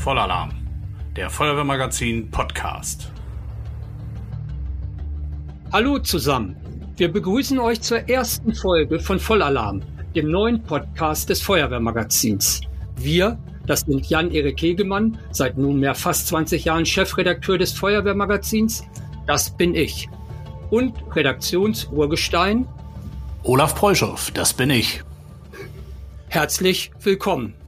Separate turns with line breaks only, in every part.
Vollalarm, der Feuerwehrmagazin Podcast.
Hallo zusammen. Wir begrüßen euch zur ersten Folge von Vollalarm, dem neuen Podcast des Feuerwehrmagazins. Wir, das sind Jan-Erik Hegemann, seit nunmehr fast 20 Jahren Chefredakteur des Feuerwehrmagazins. Das bin ich. Und Redaktionsurgestein
Olaf Preuschow, das bin ich.
Herzlich willkommen.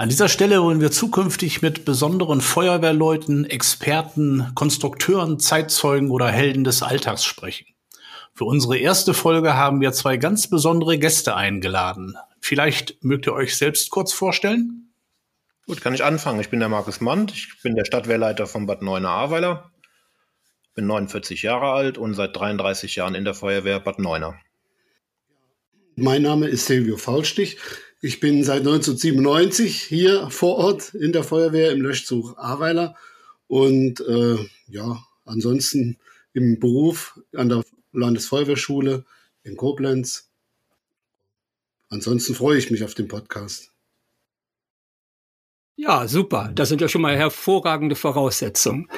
An dieser Stelle wollen wir zukünftig mit besonderen Feuerwehrleuten, Experten, Konstrukteuren, Zeitzeugen oder Helden des Alltags sprechen. Für unsere erste Folge haben wir zwei ganz besondere Gäste eingeladen. Vielleicht mögt ihr euch selbst kurz vorstellen?
Gut, kann ich anfangen. Ich bin der Markus Mand, ich bin der Stadtwehrleiter von Bad Neuenahr-Ahrweiler, bin 49 Jahre alt und seit 33 Jahren in der Feuerwehr Bad Neuenahr.
Mein Name ist Silvio Faulstich. Ich bin seit 1997 hier vor Ort in der Feuerwehr im Löschzug Ahrweiler und äh, ja, ansonsten im Beruf an der Landesfeuerwehrschule in Koblenz. Ansonsten freue ich mich auf den Podcast.
Ja, super. Das sind ja schon mal hervorragende Voraussetzungen.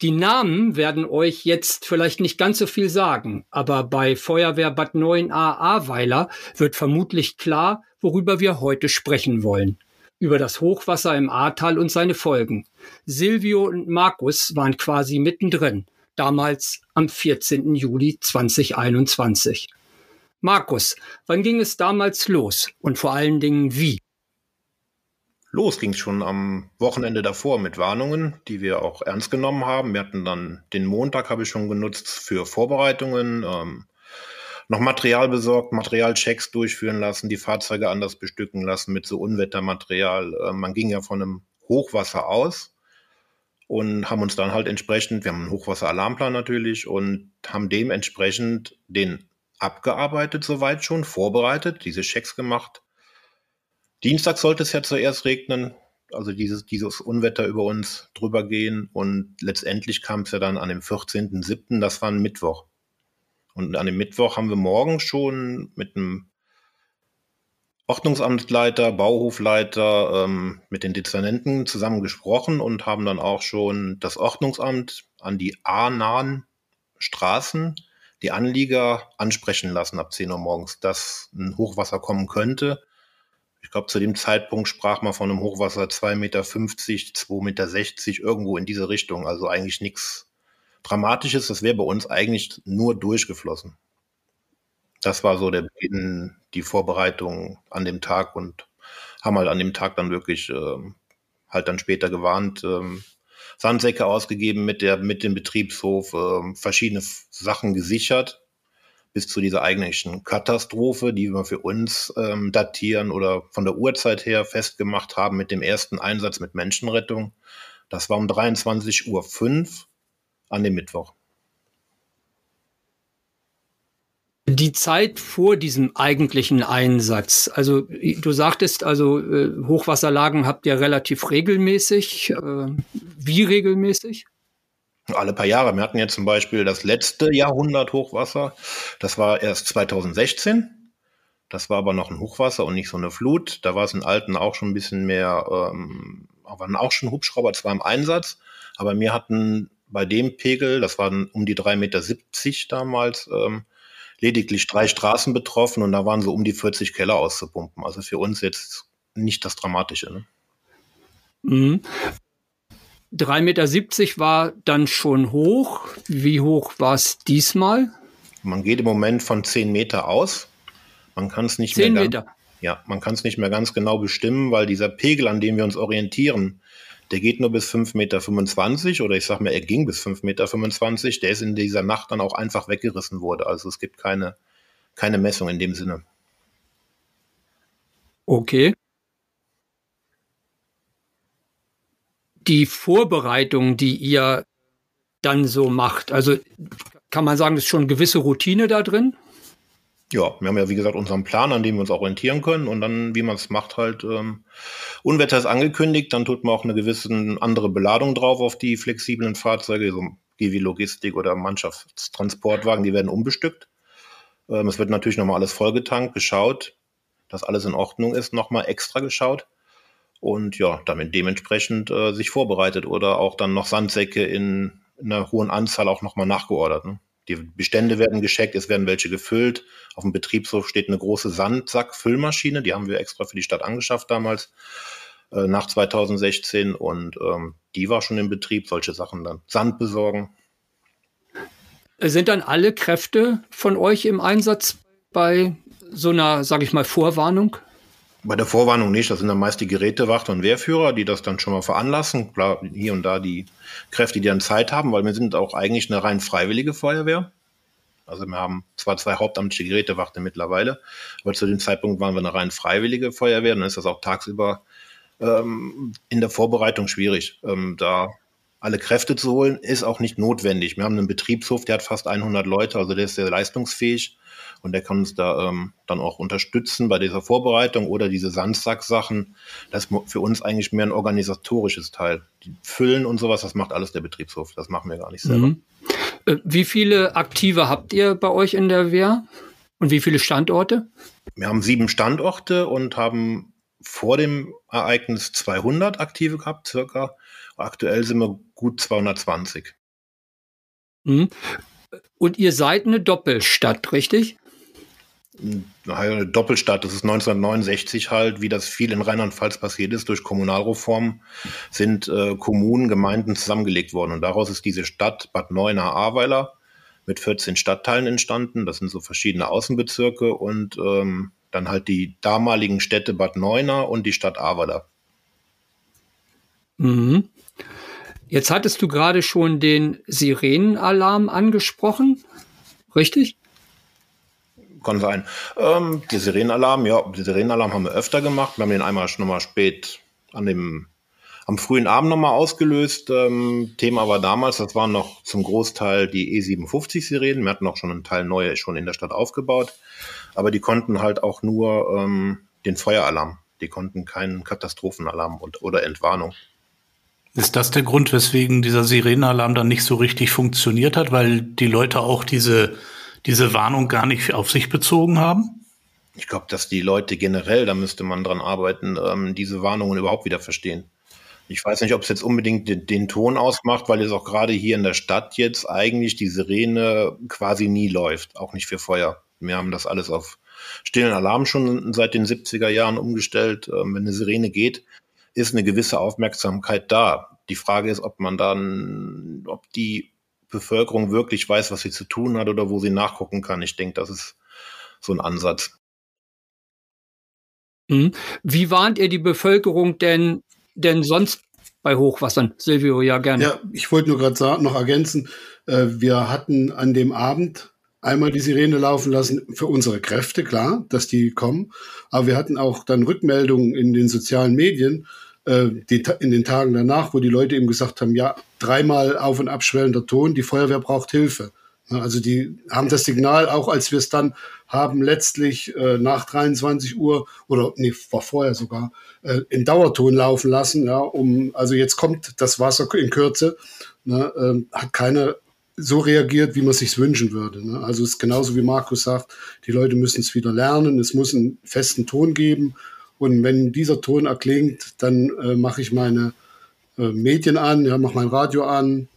Die Namen werden euch jetzt vielleicht nicht ganz so viel sagen, aber bei Feuerwehr Bad 9a Ahrweiler wird vermutlich klar, worüber wir heute sprechen wollen. Über das Hochwasser im Ahrtal und seine Folgen. Silvio und Markus waren quasi mittendrin, damals am 14. Juli 2021. Markus, wann ging es damals los und vor allen Dingen wie?
Los ging es schon am Wochenende davor mit Warnungen, die wir auch ernst genommen haben. Wir hatten dann den Montag, habe ich schon genutzt, für Vorbereitungen, ähm, noch Material besorgt, Materialchecks durchführen lassen, die Fahrzeuge anders bestücken lassen mit so Unwettermaterial. Äh, man ging ja von einem Hochwasser aus und haben uns dann halt entsprechend, wir haben einen Hochwasseralarmplan natürlich und haben dementsprechend den abgearbeitet soweit schon, vorbereitet, diese Checks gemacht Dienstag sollte es ja zuerst regnen, also dieses, dieses Unwetter über uns drüber gehen. Und letztendlich kam es ja dann an dem 14.07., das war ein Mittwoch. Und an dem Mittwoch haben wir morgen schon mit einem Ordnungsamtleiter, Bauhofleiter, ähm, mit den Dezernenten zusammen gesprochen und haben dann auch schon das Ordnungsamt an die A-nahen Straßen, die Anlieger ansprechen lassen ab 10 Uhr morgens, dass ein Hochwasser kommen könnte ich glaube, zu dem Zeitpunkt sprach man von einem Hochwasser 2,50 Meter, 2,60 Meter, irgendwo in diese Richtung. Also eigentlich nichts Dramatisches. Das wäre bei uns eigentlich nur durchgeflossen. Das war so der Beginn, die Vorbereitung an dem Tag und haben halt an dem Tag dann wirklich äh, halt dann später gewarnt, ähm, Sandsäcke ausgegeben mit der mit dem Betriebshof, äh, verschiedene Sachen gesichert, bis zu dieser eigentlichen Katastrophe, die wir für uns ähm, datieren oder von der Uhrzeit her festgemacht haben mit dem ersten Einsatz mit Menschenrettung. Das war um 23.05 Uhr an dem Mittwoch.
Die Zeit vor diesem eigentlichen Einsatz, also du sagtest also, äh, Hochwasserlagen habt ihr relativ regelmäßig. Äh, wie regelmäßig?
alle paar Jahre. Wir hatten jetzt zum Beispiel das letzte Jahrhundert Hochwasser. Das war erst 2016. Das war aber noch ein Hochwasser und nicht so eine Flut. Da war es in Alten auch schon ein bisschen mehr, ähm, waren auch schon Hubschrauber zwar im Einsatz, aber wir hatten bei dem Pegel, das waren um die 3,70 Meter damals, ähm, lediglich drei Straßen betroffen und da waren so um die 40 Keller auszupumpen. Also für uns jetzt nicht das Dramatische. Ne?
Mhm. 3,70 Meter war dann schon hoch. Wie hoch war es diesmal?
Man geht im Moment von 10 Meter aus. Man kann es nicht 10 mehr Meter. Ganz, ja, man kann es nicht mehr ganz genau bestimmen, weil dieser Pegel, an dem wir uns orientieren, der geht nur bis 5,25 Meter oder ich sag mal, er ging bis 5,25 Meter. Der ist in dieser Nacht dann auch einfach weggerissen wurde. Also es gibt keine, keine Messung in dem Sinne.
Okay. die Vorbereitung, die ihr dann so macht? Also kann man sagen, ist schon eine gewisse Routine da drin?
Ja, wir haben ja wie gesagt unseren Plan, an dem wir uns orientieren können und dann, wie man es macht, halt ähm, Unwetter ist angekündigt, dann tut man auch eine gewisse andere Beladung drauf auf die flexiblen Fahrzeuge, so wie Logistik oder Mannschaftstransportwagen, die werden umbestückt. Ähm, es wird natürlich nochmal alles vollgetankt, geschaut, dass alles in Ordnung ist, nochmal extra geschaut. und ja, damit dementsprechend äh, sich vorbereitet oder auch dann noch Sandsäcke in, in einer hohen Anzahl auch nochmal nachgeordert. Ne? Die Bestände werden gescheckt, es werden welche gefüllt. Auf dem Betriebshof steht eine große Sandsack-Füllmaschine, die haben wir extra für die Stadt angeschafft damals, äh, nach 2016. Und ähm, die war schon im Betrieb, solche Sachen dann. Sand besorgen.
Sind dann alle Kräfte von euch im Einsatz bei so einer, sage ich mal, Vorwarnung?
Bei der Vorwarnung nicht, das sind dann meist die Gerätewacht und Wehrführer, die das dann schon mal veranlassen. Klar, hier und da die Kräfte, die dann Zeit haben, weil wir sind auch eigentlich eine rein freiwillige Feuerwehr. Also wir haben zwar zwei hauptamtliche Gerätewachte mittlerweile, aber zu dem Zeitpunkt waren wir eine rein freiwillige Feuerwehr. Dann ist das auch tagsüber ähm, in der Vorbereitung schwierig. Ähm, da alle Kräfte zu holen, ist auch nicht notwendig. Wir haben einen Betriebshof, der hat fast 100 Leute, also der ist sehr leistungsfähig und der kann uns da ähm, dann auch unterstützen bei dieser Vorbereitung oder diese Sandsack-Sachen. Das ist für uns eigentlich mehr ein organisatorisches Teil. Die Füllen und sowas, das macht alles der Betriebshof. Das machen wir gar nicht selber. Mhm.
Äh, wie viele Aktive habt ihr bei euch in der Wehr? Und wie viele Standorte?
Wir haben sieben Standorte und haben vor dem Ereignis 200 Aktive gehabt, circa. Aktuell sind wir gut 220.
Mhm. Und ihr seid eine Doppelstadt, richtig?
Eine Doppelstadt, das ist 1969 halt, wie das viel in Rheinland-Pfalz passiert ist, durch Kommunalreform sind äh, Kommunen, Gemeinden zusammengelegt worden. Und daraus ist diese Stadt Bad Neuenahr-Ahrweiler mit 14 Stadtteilen entstanden. Das sind so verschiedene Außenbezirke und ähm, dann halt die damaligen Städte Bad Neuenahr und die Stadt Ahrweiler.
Mhm. Jetzt hattest du gerade schon den Sirenenalarm angesprochen, richtig?
Kann sein. Ähm, die Sirenenalarm, ja, die Sirenenalarm haben wir öfter gemacht. Wir haben den einmal schon mal spät an dem am frühen Abend nochmal ausgelöst. Ähm, Thema war damals, das waren noch zum Großteil die E57-Sirenen. Wir hatten auch schon einen Teil neue schon in der Stadt aufgebaut. Aber die konnten halt auch nur ähm, den Feueralarm. Die konnten keinen Katastrophenalarm und, oder Entwarnung.
Ist das der Grund, weswegen dieser Sirenenalarm dann nicht so richtig funktioniert hat, weil die Leute auch diese diese Warnung gar nicht auf sich bezogen haben?
Ich glaube, dass die Leute generell, da müsste man dran arbeiten, ähm, diese Warnungen überhaupt wieder verstehen. Ich weiß nicht, ob es jetzt unbedingt den, den, Ton ausmacht, weil es auch gerade hier in der Stadt jetzt eigentlich die Sirene quasi nie läuft, auch nicht für Feuer. Wir haben das alles auf stillen Alarm schon seit den 70er Jahren umgestellt. Ähm, wenn eine Sirene geht, ist eine gewisse Aufmerksamkeit da. Die Frage ist, ob man dann, ob die Bevölkerung wirklich weiß, was sie zu tun hat oder wo sie nachgucken kann. Ich denke, das ist so ein Ansatz.
Mhm. Wie warnt ihr die Bevölkerung denn, denn sonst bei Hochwassern? Silvio, ja gerne.
Ja, ich wollte nur gerade noch ergänzen, äh, wir hatten an dem Abend einmal die Sirene laufen lassen für unsere Kräfte, klar, dass die kommen. Aber wir hatten auch dann Rückmeldungen in den sozialen Medien, äh, die, in den Tagen danach, wo die Leute eben gesagt haben, ja, dreimal auf und abschwellender Ton, die Feuerwehr braucht Hilfe. Also die haben das Signal, auch als wir es dann haben, letztlich äh, nach 23 Uhr oder nee, war vorher sogar, äh, in Dauerton laufen lassen, ja, um, also jetzt kommt das Wasser in Kürze, ne, äh, hat keiner so reagiert, wie man sich wünschen würde. Ne? Also es ist genauso wie Markus sagt, die Leute müssen es wieder lernen, es muss einen festen Ton geben und wenn dieser Ton erklingt, dann äh, mache ich meine äh, Medien an, ja, mache mein Radio an,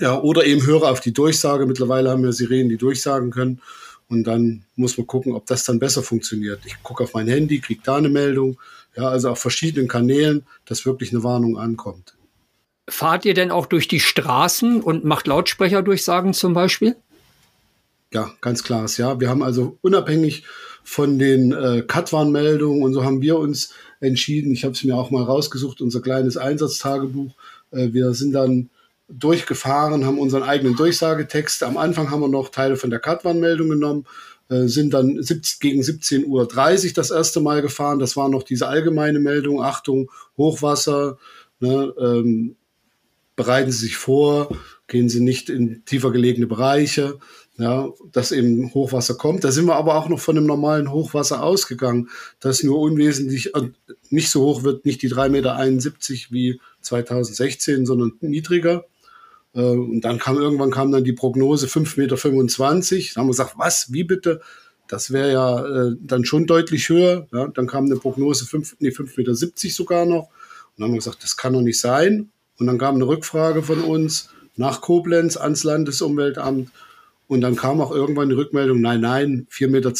ja, oder eben höre auf die Durchsage. Mittlerweile haben wir Sirenen, die durchsagen können. Und dann muss man gucken, ob das dann besser funktioniert. Ich gucke auf mein Handy, kriege da eine Meldung. Ja, also auf verschiedenen Kanälen, dass wirklich eine Warnung ankommt.
Fahrt ihr denn auch durch die Straßen und macht Lautsprecherdurchsagen zum Beispiel?
Ja, ganz klares Ja. Wir haben also unabhängig von den äh, Katwan-Meldungen und so haben wir uns entschieden. Ich habe es mir auch mal rausgesucht, unser kleines Einsatztagebuch. Äh, wir sind dann durchgefahren, haben unseren eigenen Durchsagetext. Am Anfang haben wir noch Teile von der Katwan-Meldung genommen, äh, sind dann 17, gegen 17.30 Uhr das erste Mal gefahren. Das war noch diese allgemeine Meldung, Achtung, Hochwasser, ne, ähm, bereiten Sie sich vor, gehen Sie nicht in tiefer gelegene Bereiche ja, dass eben Hochwasser kommt. Da sind wir aber auch noch von einem normalen Hochwasser ausgegangen, das nur unwesentlich äh, nicht so hoch wird, nicht die 3,71 Meter wie 2016, sondern niedriger. Äh, und dann kam irgendwann kam dann die Prognose 5,25 Meter. Da haben wir gesagt, was, wie bitte? das wäre ja äh, dann schon deutlich höher. Ja? Dann kam eine Prognose 5,70 nee, 5 Meter sogar noch. Und dann haben wir gesagt, das kann doch nicht sein. Und dann kam eine Rückfrage von uns nach Koblenz ans Landesumweltamt. Und dann kam auch irgendwann die Rückmeldung, nein, nein, 4,20 Meter.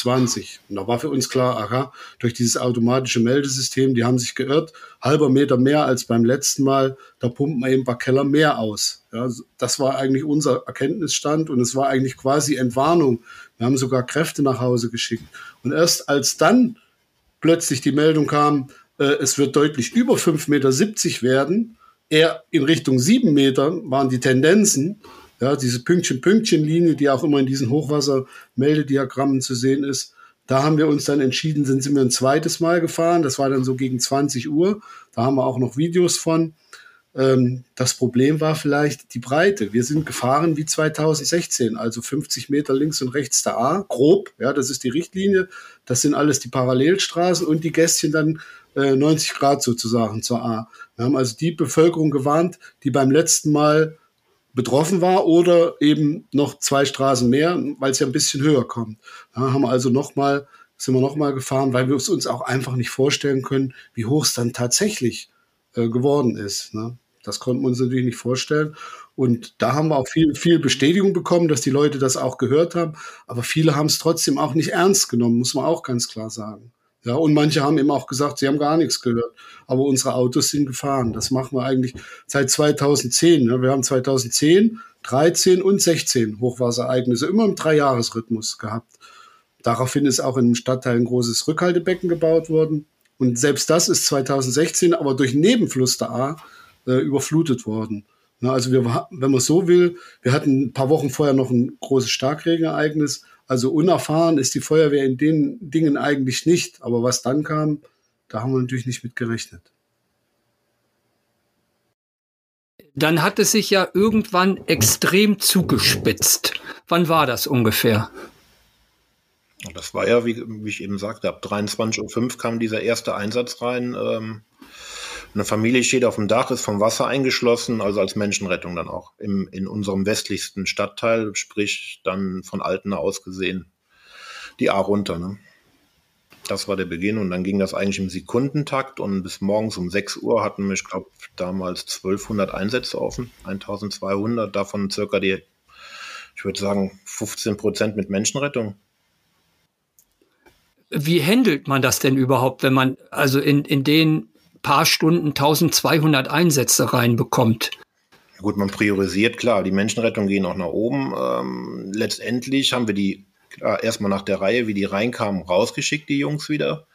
Und da war für uns klar, aha, durch dieses automatische Meldesystem, die haben sich geirrt, halber Meter mehr als beim letzten Mal, da pumpt man eben ein paar Keller mehr aus. Ja, das war eigentlich unser Erkenntnisstand und es war eigentlich quasi Entwarnung. Wir haben sogar Kräfte nach Hause geschickt. Und erst als dann plötzlich die Meldung kam, äh, es wird deutlich über 5,70 Meter werden, eher in Richtung 7 Meter waren die Tendenzen, ja, diese Pünktchen-Pünktchen-Linie, die auch immer in diesen Hochwassermeldediagrammen zu sehen ist. Da haben wir uns dann entschieden, sind, sind wir ein zweites Mal gefahren. Das war dann so gegen 20 Uhr. Da haben wir auch noch Videos von. Ähm, das Problem war vielleicht die Breite. Wir sind gefahren wie 2016, also 50 Meter links und rechts der A, grob. Ja, das ist die Richtlinie. Das sind alles die Parallelstraßen und die Gästchen dann äh, 90 Grad sozusagen zur A. Wir haben also die Bevölkerung gewarnt, die beim letzten Mal betroffen war oder eben noch zwei Straßen mehr, weil es ja ein bisschen höher kommt. Da haben wir also nochmal, sind wir nochmal gefahren, weil wir es uns auch einfach nicht vorstellen können, wie hoch es dann tatsächlich äh, geworden ist. Ne? Das konnten wir uns natürlich nicht vorstellen. Und da haben wir auch viel, viel Bestätigung bekommen, dass die Leute das auch gehört haben. Aber viele haben es trotzdem auch nicht ernst genommen, muss man auch ganz klar sagen. Ja, und manche haben eben auch gesagt, sie haben gar nichts gehört. Aber unsere Autos sind gefahren. Das machen wir eigentlich seit 2010. Ne? Wir haben 2010, 13 und 16 Hochwasserereignisse immer im Dreijahresrhythmus gehabt. Daraufhin ist auch in dem Stadtteil ein großes Rückhaltebecken gebaut worden. Und selbst das ist 2016 aber durch Nebenfluss der A äh, überflutet worden. Na, also wir, wenn man so will, wir hatten ein paar Wochen vorher noch ein großes Starkregenereignis also unerfahren ist die Feuerwehr in den Dingen eigentlich nicht. Aber was dann kam, da haben wir natürlich nicht mit gerechnet.
Dann hat es sich ja irgendwann extrem zugespitzt. Wann war das ungefähr?
Das war ja, wie, wie ich eben sagte, ab 23.05 Uhr kam dieser erste Einsatz rein. Ähm, eine Familie steht auf dem Dach, ist vom Wasser eingeschlossen, also als Menschenrettung dann auch im, in unserem westlichsten Stadtteil, sprich dann von Altena aus gesehen die A runter. Ne? Das war der Beginn und dann ging das eigentlich im Sekundentakt und bis morgens um 6 Uhr hatten wir, ich glaube, damals 1200 Einsätze offen, 1200, davon circa die, ich würde sagen, 15 Prozent mit Menschenrettung.
Wie handelt man das denn überhaupt, wenn man also in, in den paar Stunden 1200 Einsätze reinbekommt.
Gut, man priorisiert, klar, die Menschenrettung gehen auch nach oben. Ähm, letztendlich haben wir die klar, erstmal nach der Reihe, wie die reinkamen, rausgeschickt, die Jungs wieder.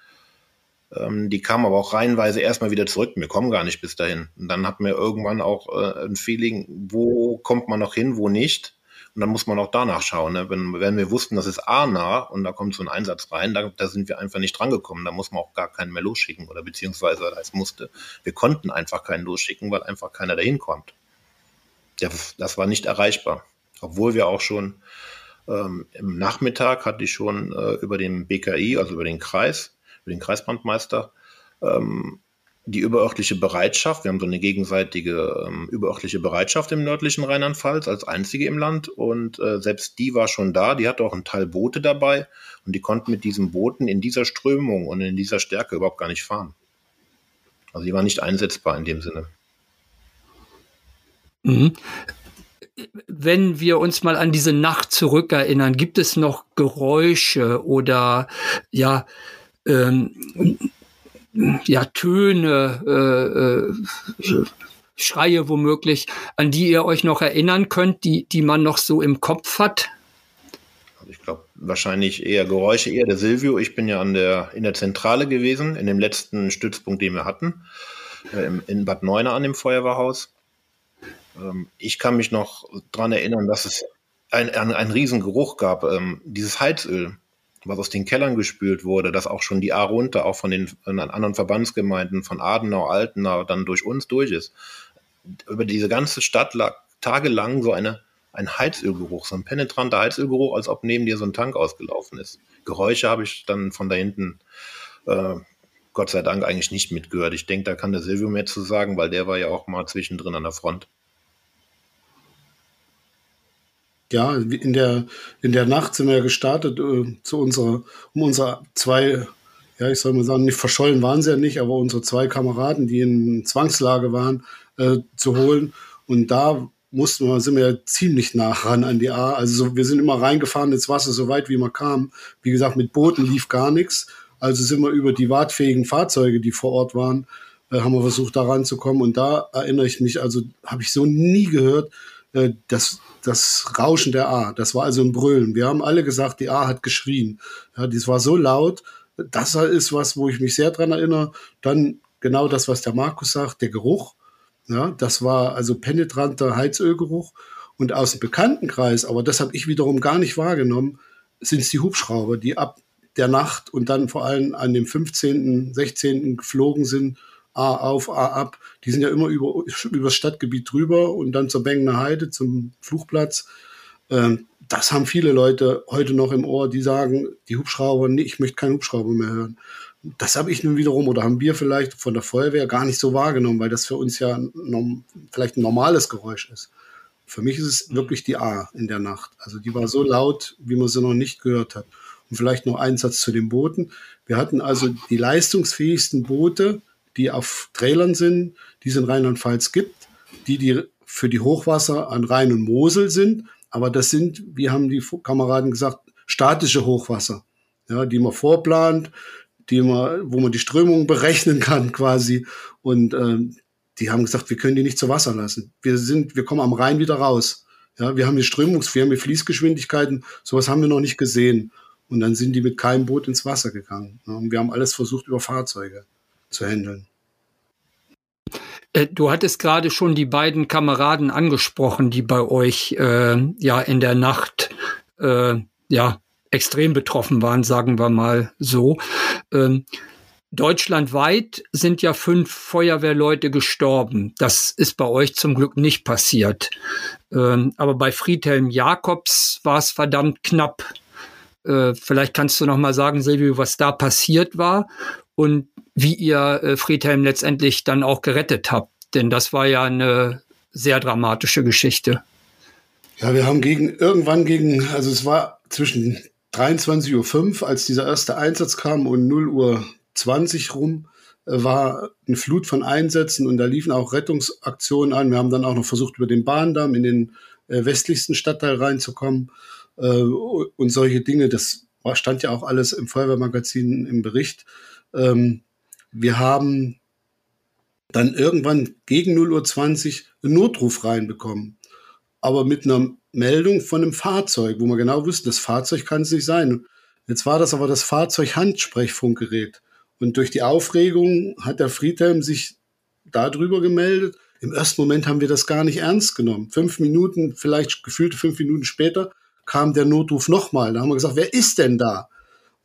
Ähm, die kamen aber auch reihenweise erstmal wieder zurück. Wir kommen gar nicht bis dahin. Und dann hatten wir irgendwann auch äh, ein Feeling, wo kommt man noch hin, wo nicht. Und dann muss man auch danach schauen. Ne? Wenn, wenn wir wussten, das ist A-nah und da kommt so ein Einsatz rein, da, da sind wir einfach nicht drangekommen. Da muss man auch gar keinen mehr losschicken oder beziehungsweise es musste. Wir konnten einfach keinen losschicken, weil einfach keiner dahin kommt. Das, das war nicht erreichbar. Obwohl wir auch schon ähm, im Nachmittag hatte ich schon äh, über den BKI, also über den Kreis, über den Kreisbrandmeister, ähm, die überörtliche Bereitschaft. Wir haben so eine gegenseitige ähm, überörtliche Bereitschaft im nördlichen Rheinland-Pfalz als einzige im Land. Und äh, selbst die war schon da. Die hatte auch einen Teil Boote dabei. Und die konnten mit diesen Booten in dieser Strömung und in dieser Stärke überhaupt gar nicht fahren. Also die war nicht einsetzbar in dem Sinne.
Mhm. Wenn wir uns mal an diese Nacht zurückerinnern, gibt es noch Geräusche oder ja, ähm, ja, Töne, äh, äh, Schreie womöglich, an die ihr euch noch erinnern könnt, die, die man noch so im Kopf hat?
Ich glaube, wahrscheinlich eher Geräusche, eher der Silvio. Ich bin ja an der, in der Zentrale gewesen, in dem letzten Stützpunkt, den wir hatten, äh, in Bad Neuner an dem Feuerwehrhaus. Ähm, ich kann mich noch daran erinnern, dass es ein, ein, ein Riesengeruch gab, ähm, dieses Heizöl was aus den Kellern gespült wurde, dass auch schon die A runter, auch von den, anderen Verbandsgemeinden, von Adenau, Altenau, dann durch uns durch ist. Über diese ganze Stadt lag tagelang so eine, ein Heizölgeruch, so ein penetranter Heizölgeruch, als ob neben dir so ein Tank ausgelaufen ist. Geräusche habe ich dann von da hinten, äh, Gott sei Dank, eigentlich nicht mitgehört. Ich denke, da kann der Silvio mehr zu sagen, weil der war ja auch mal zwischendrin an der Front.
Ja, in der, in der Nacht sind wir gestartet äh, zu unserer, um unsere zwei, ja, ich soll mal sagen, nicht verschollen waren sie ja nicht, aber unsere zwei Kameraden, die in Zwangslage waren, äh, zu holen. Und da mussten wir, sind wir ziemlich nah ran an die A. Also so, wir sind immer reingefahren ins Wasser, so weit wie man kam. Wie gesagt, mit Booten lief gar nichts. Also sind wir über die wartfähigen Fahrzeuge, die vor Ort waren, äh, haben wir versucht, da ranzukommen. Und da erinnere ich mich, also habe ich so nie gehört, äh, das, Rauschen der A. Das war also ein Brüllen. Wir haben alle gesagt, die A hat geschrien. Ja, das war so laut. Das ist was, wo ich mich sehr dran erinnere. Dann genau das, was der Markus sagt, der Geruch. Ja, das war also penetranter Heizölgeruch. Und aus dem Bekanntenkreis, aber das habe ich wiederum gar nicht wahrgenommen, sind es die Hubschrauber, die ab der Nacht und dann vor allem an dem 15., 16. geflogen sind A auf, A ab. Die sind ja immer über, über das Stadtgebiet drüber und dann zur Bengener Heide, zum Flugplatz. Ähm, das haben viele Leute heute noch im Ohr, die sagen, die Hubschrauber, nee, ich möchte keinen Hubschrauber mehr hören. Das habe ich nun wiederum oder haben wir vielleicht von der Feuerwehr gar nicht so wahrgenommen, weil das für uns ja vielleicht ein normales Geräusch ist. Für mich ist es wirklich die A in der Nacht. Also die war so laut, wie man sie noch nicht gehört hat. Und vielleicht noch ein Satz zu den Booten. Wir hatten also die leistungsfähigsten Boote, die auf Trailern sind, die es in Rheinland-Pfalz gibt, die, die für die Hochwasser an Rhein und Mosel sind. Aber das sind, wie haben die Kameraden gesagt, statische Hochwasser, ja, die man vorplant, die man, wo man die Strömung berechnen kann quasi. Und ähm, die haben gesagt, wir können die nicht zu Wasser lassen. Wir sind, wir kommen am Rhein wieder raus. Ja, wir haben die Strömungs, wir haben die Fließgeschwindigkeiten, sowas haben wir noch nicht gesehen. Und dann sind die mit keinem Boot ins Wasser gegangen. Und wir haben alles versucht über Fahrzeuge zu handeln.
Äh, du hattest gerade schon die beiden Kameraden angesprochen, die bei euch äh, ja in der Nacht äh, ja extrem betroffen waren, sagen wir mal so. Ähm, deutschlandweit sind ja fünf Feuerwehrleute gestorben. Das ist bei euch zum Glück nicht passiert. Ähm, aber bei Friedhelm Jakobs war es verdammt knapp. Äh, vielleicht kannst du noch mal sagen, Silvio, was da passiert war und wie ihr äh, Friedhelm letztendlich dann auch gerettet habt. Denn das war ja eine sehr dramatische Geschichte.
Ja, wir haben gegen irgendwann gegen, also es war zwischen 23.05 Uhr, als dieser erste Einsatz kam, und 0 Uhr 20 rum, äh, war eine Flut von Einsätzen und da liefen auch Rettungsaktionen an. Wir haben dann auch noch versucht, über den Bahndamm in den äh, westlichsten Stadtteil reinzukommen und solche Dinge. Das stand ja auch alles im Feuerwehrmagazin im Bericht. Ähm, wir haben dann irgendwann gegen 0.20 Uhr einen Notruf reinbekommen. Aber mit einer Meldung von einem Fahrzeug, wo wir genau wussten, das Fahrzeug kann es nicht sein. Jetzt war das aber das Fahrzeug Handsprechfunkgerät. Und durch die Aufregung hat der Friedhelm sich darüber gemeldet. Im ersten Moment haben wir das gar nicht ernst genommen. Fünf Minuten, vielleicht gefühlte fünf Minuten später, kam der Notruf nochmal. Da haben wir gesagt, wer ist denn da?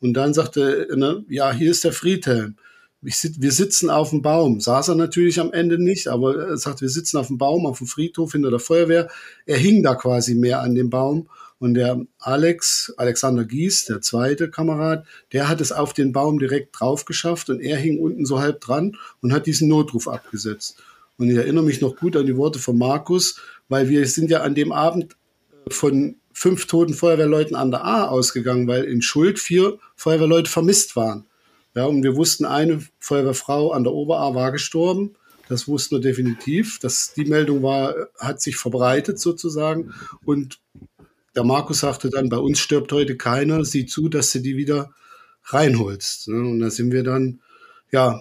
Und dann sagte, ne, ja, hier ist der Friedhelm ich, wir sitzen auf dem Baum. Saß er natürlich am Ende nicht, aber er sagt, wir sitzen auf dem Baum, auf dem Friedhof hinter der Feuerwehr. Er hing da quasi mehr an dem Baum. Und der Alex, Alexander Gies, der zweite Kamerad, der hat es auf den Baum direkt drauf geschafft und er hing unten so halb dran und hat diesen Notruf abgesetzt. Und ich erinnere mich noch gut an die Worte von Markus, weil wir sind ja an dem Abend von fünf toten Feuerwehrleuten an der A ausgegangen, weil in Schuld vier Feuerwehrleute vermisst waren. Ja, und wir wussten, eine Feuerwehrfrau an der Obera war gestorben. Das wussten wir definitiv. Das, die Meldung war, hat sich verbreitet sozusagen. Und der Markus sagte dann, bei uns stirbt heute keiner, sieh zu, dass du die wieder reinholst. Ne? Und da sind wir dann, ja,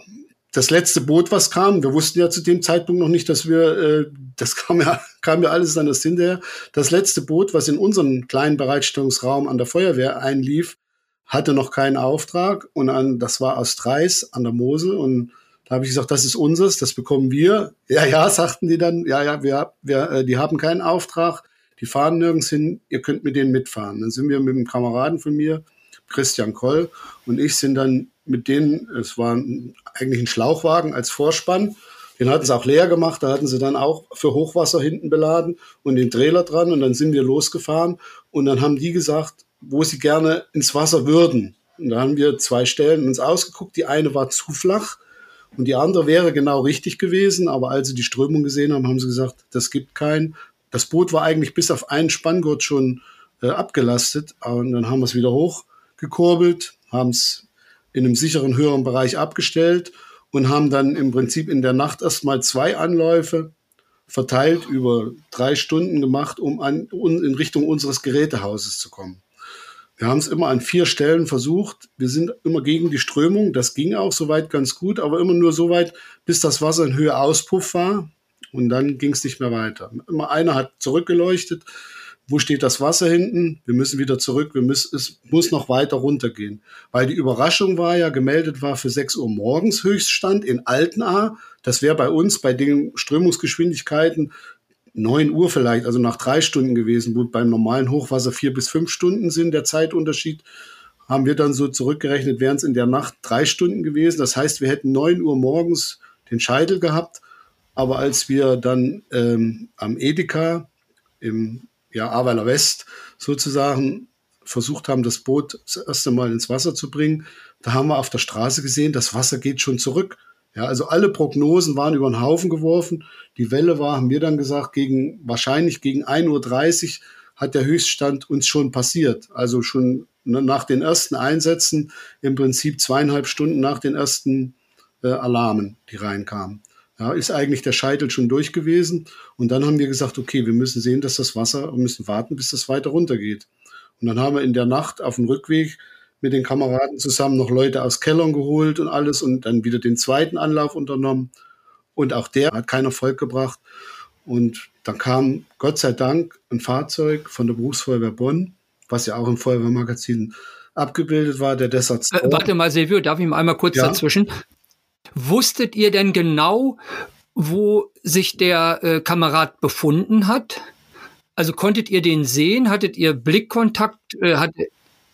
das letzte Boot, was kam, wir wussten ja zu dem Zeitpunkt noch nicht, dass wir, äh, das kam ja, kam ja alles dann erst hinterher. Das letzte Boot, was in unseren kleinen Bereitstellungsraum an der Feuerwehr einlief, hatte noch keinen Auftrag und an, das war aus Dreis an der Mosel und da habe ich gesagt, das ist unseres, das bekommen wir. Ja, ja, sagten die dann, ja, ja, wir, wir, äh, die haben keinen Auftrag, die fahren nirgends hin, ihr könnt mit denen mitfahren. Dann sind wir mit einem Kameraden von mir, Christian Koll, und ich sind dann mit denen, es war eigentlich ein Schlauchwagen als Vorspann, den hatten sie auch leer gemacht, da hatten sie dann auch für Hochwasser hinten beladen und den Trailer dran und dann sind wir losgefahren und dann haben die gesagt, wo sie gerne ins Wasser würden. Und da haben wir zwei Stellen uns ausgeguckt. Die eine war zu flach und die andere wäre genau richtig gewesen. Aber als sie die Strömung gesehen haben, haben sie gesagt, das gibt keinen. Das Boot war eigentlich bis auf einen Spanngurt schon äh, abgelastet. Und dann haben wir es wieder hochgekurbelt, haben es in einem sicheren höheren Bereich abgestellt und haben dann im Prinzip in der Nacht erstmal zwei Anläufe verteilt über drei Stunden gemacht, um an, in Richtung unseres Gerätehauses zu kommen. Wir haben es immer an vier Stellen versucht. Wir sind immer gegen die Strömung. Das ging auch soweit ganz gut, aber immer nur so weit, bis das Wasser in Höhe Auspuff war. Und dann ging es nicht mehr weiter. Immer einer hat zurückgeleuchtet. Wo steht das Wasser hinten? Wir müssen wieder zurück. Wir müssen, es muss noch weiter runtergehen. Weil die Überraschung war ja, gemeldet war für 6 Uhr morgens Höchststand in Altenaar. Das wäre bei uns bei den Strömungsgeschwindigkeiten 9 Uhr vielleicht, also nach drei Stunden gewesen, wo beim normalen Hochwasser vier bis fünf Stunden sind, der Zeitunterschied, haben wir dann so zurückgerechnet, wären es in der Nacht drei Stunden gewesen. Das heißt, wir hätten 9 Uhr morgens den Scheitel gehabt. Aber als wir dann ähm, am Edeka im ja, Aweiler West sozusagen versucht haben, das Boot das erste Mal ins Wasser zu bringen, da haben wir auf der Straße gesehen, das Wasser geht schon zurück. Ja, also alle Prognosen waren über den Haufen geworfen. Die Welle war, haben wir dann gesagt, gegen, wahrscheinlich gegen 1.30 Uhr hat der Höchststand uns schon passiert. Also schon nach den ersten Einsätzen, im Prinzip zweieinhalb Stunden nach den ersten äh, Alarmen, die reinkamen. Ja, ist eigentlich der Scheitel schon durch gewesen. Und dann haben wir gesagt, okay, wir müssen sehen, dass das Wasser, wir müssen warten, bis das weiter runtergeht. Und dann haben wir in der Nacht auf dem Rückweg mit den Kameraden zusammen noch Leute aus Kellern geholt und alles und dann wieder den zweiten Anlauf unternommen. Und auch der hat keinen Erfolg gebracht. Und dann kam Gott sei Dank ein Fahrzeug von der Berufsfeuerwehr Bonn, was ja auch im Feuerwehrmagazin abgebildet war, der Desert
äh, Warte mal, Silvio, darf ich mal einmal kurz ja? dazwischen? Wusstet ihr denn genau, wo sich der äh, Kamerad befunden hat? Also konntet ihr den sehen? Hattet ihr Blickkontakt? Äh, hat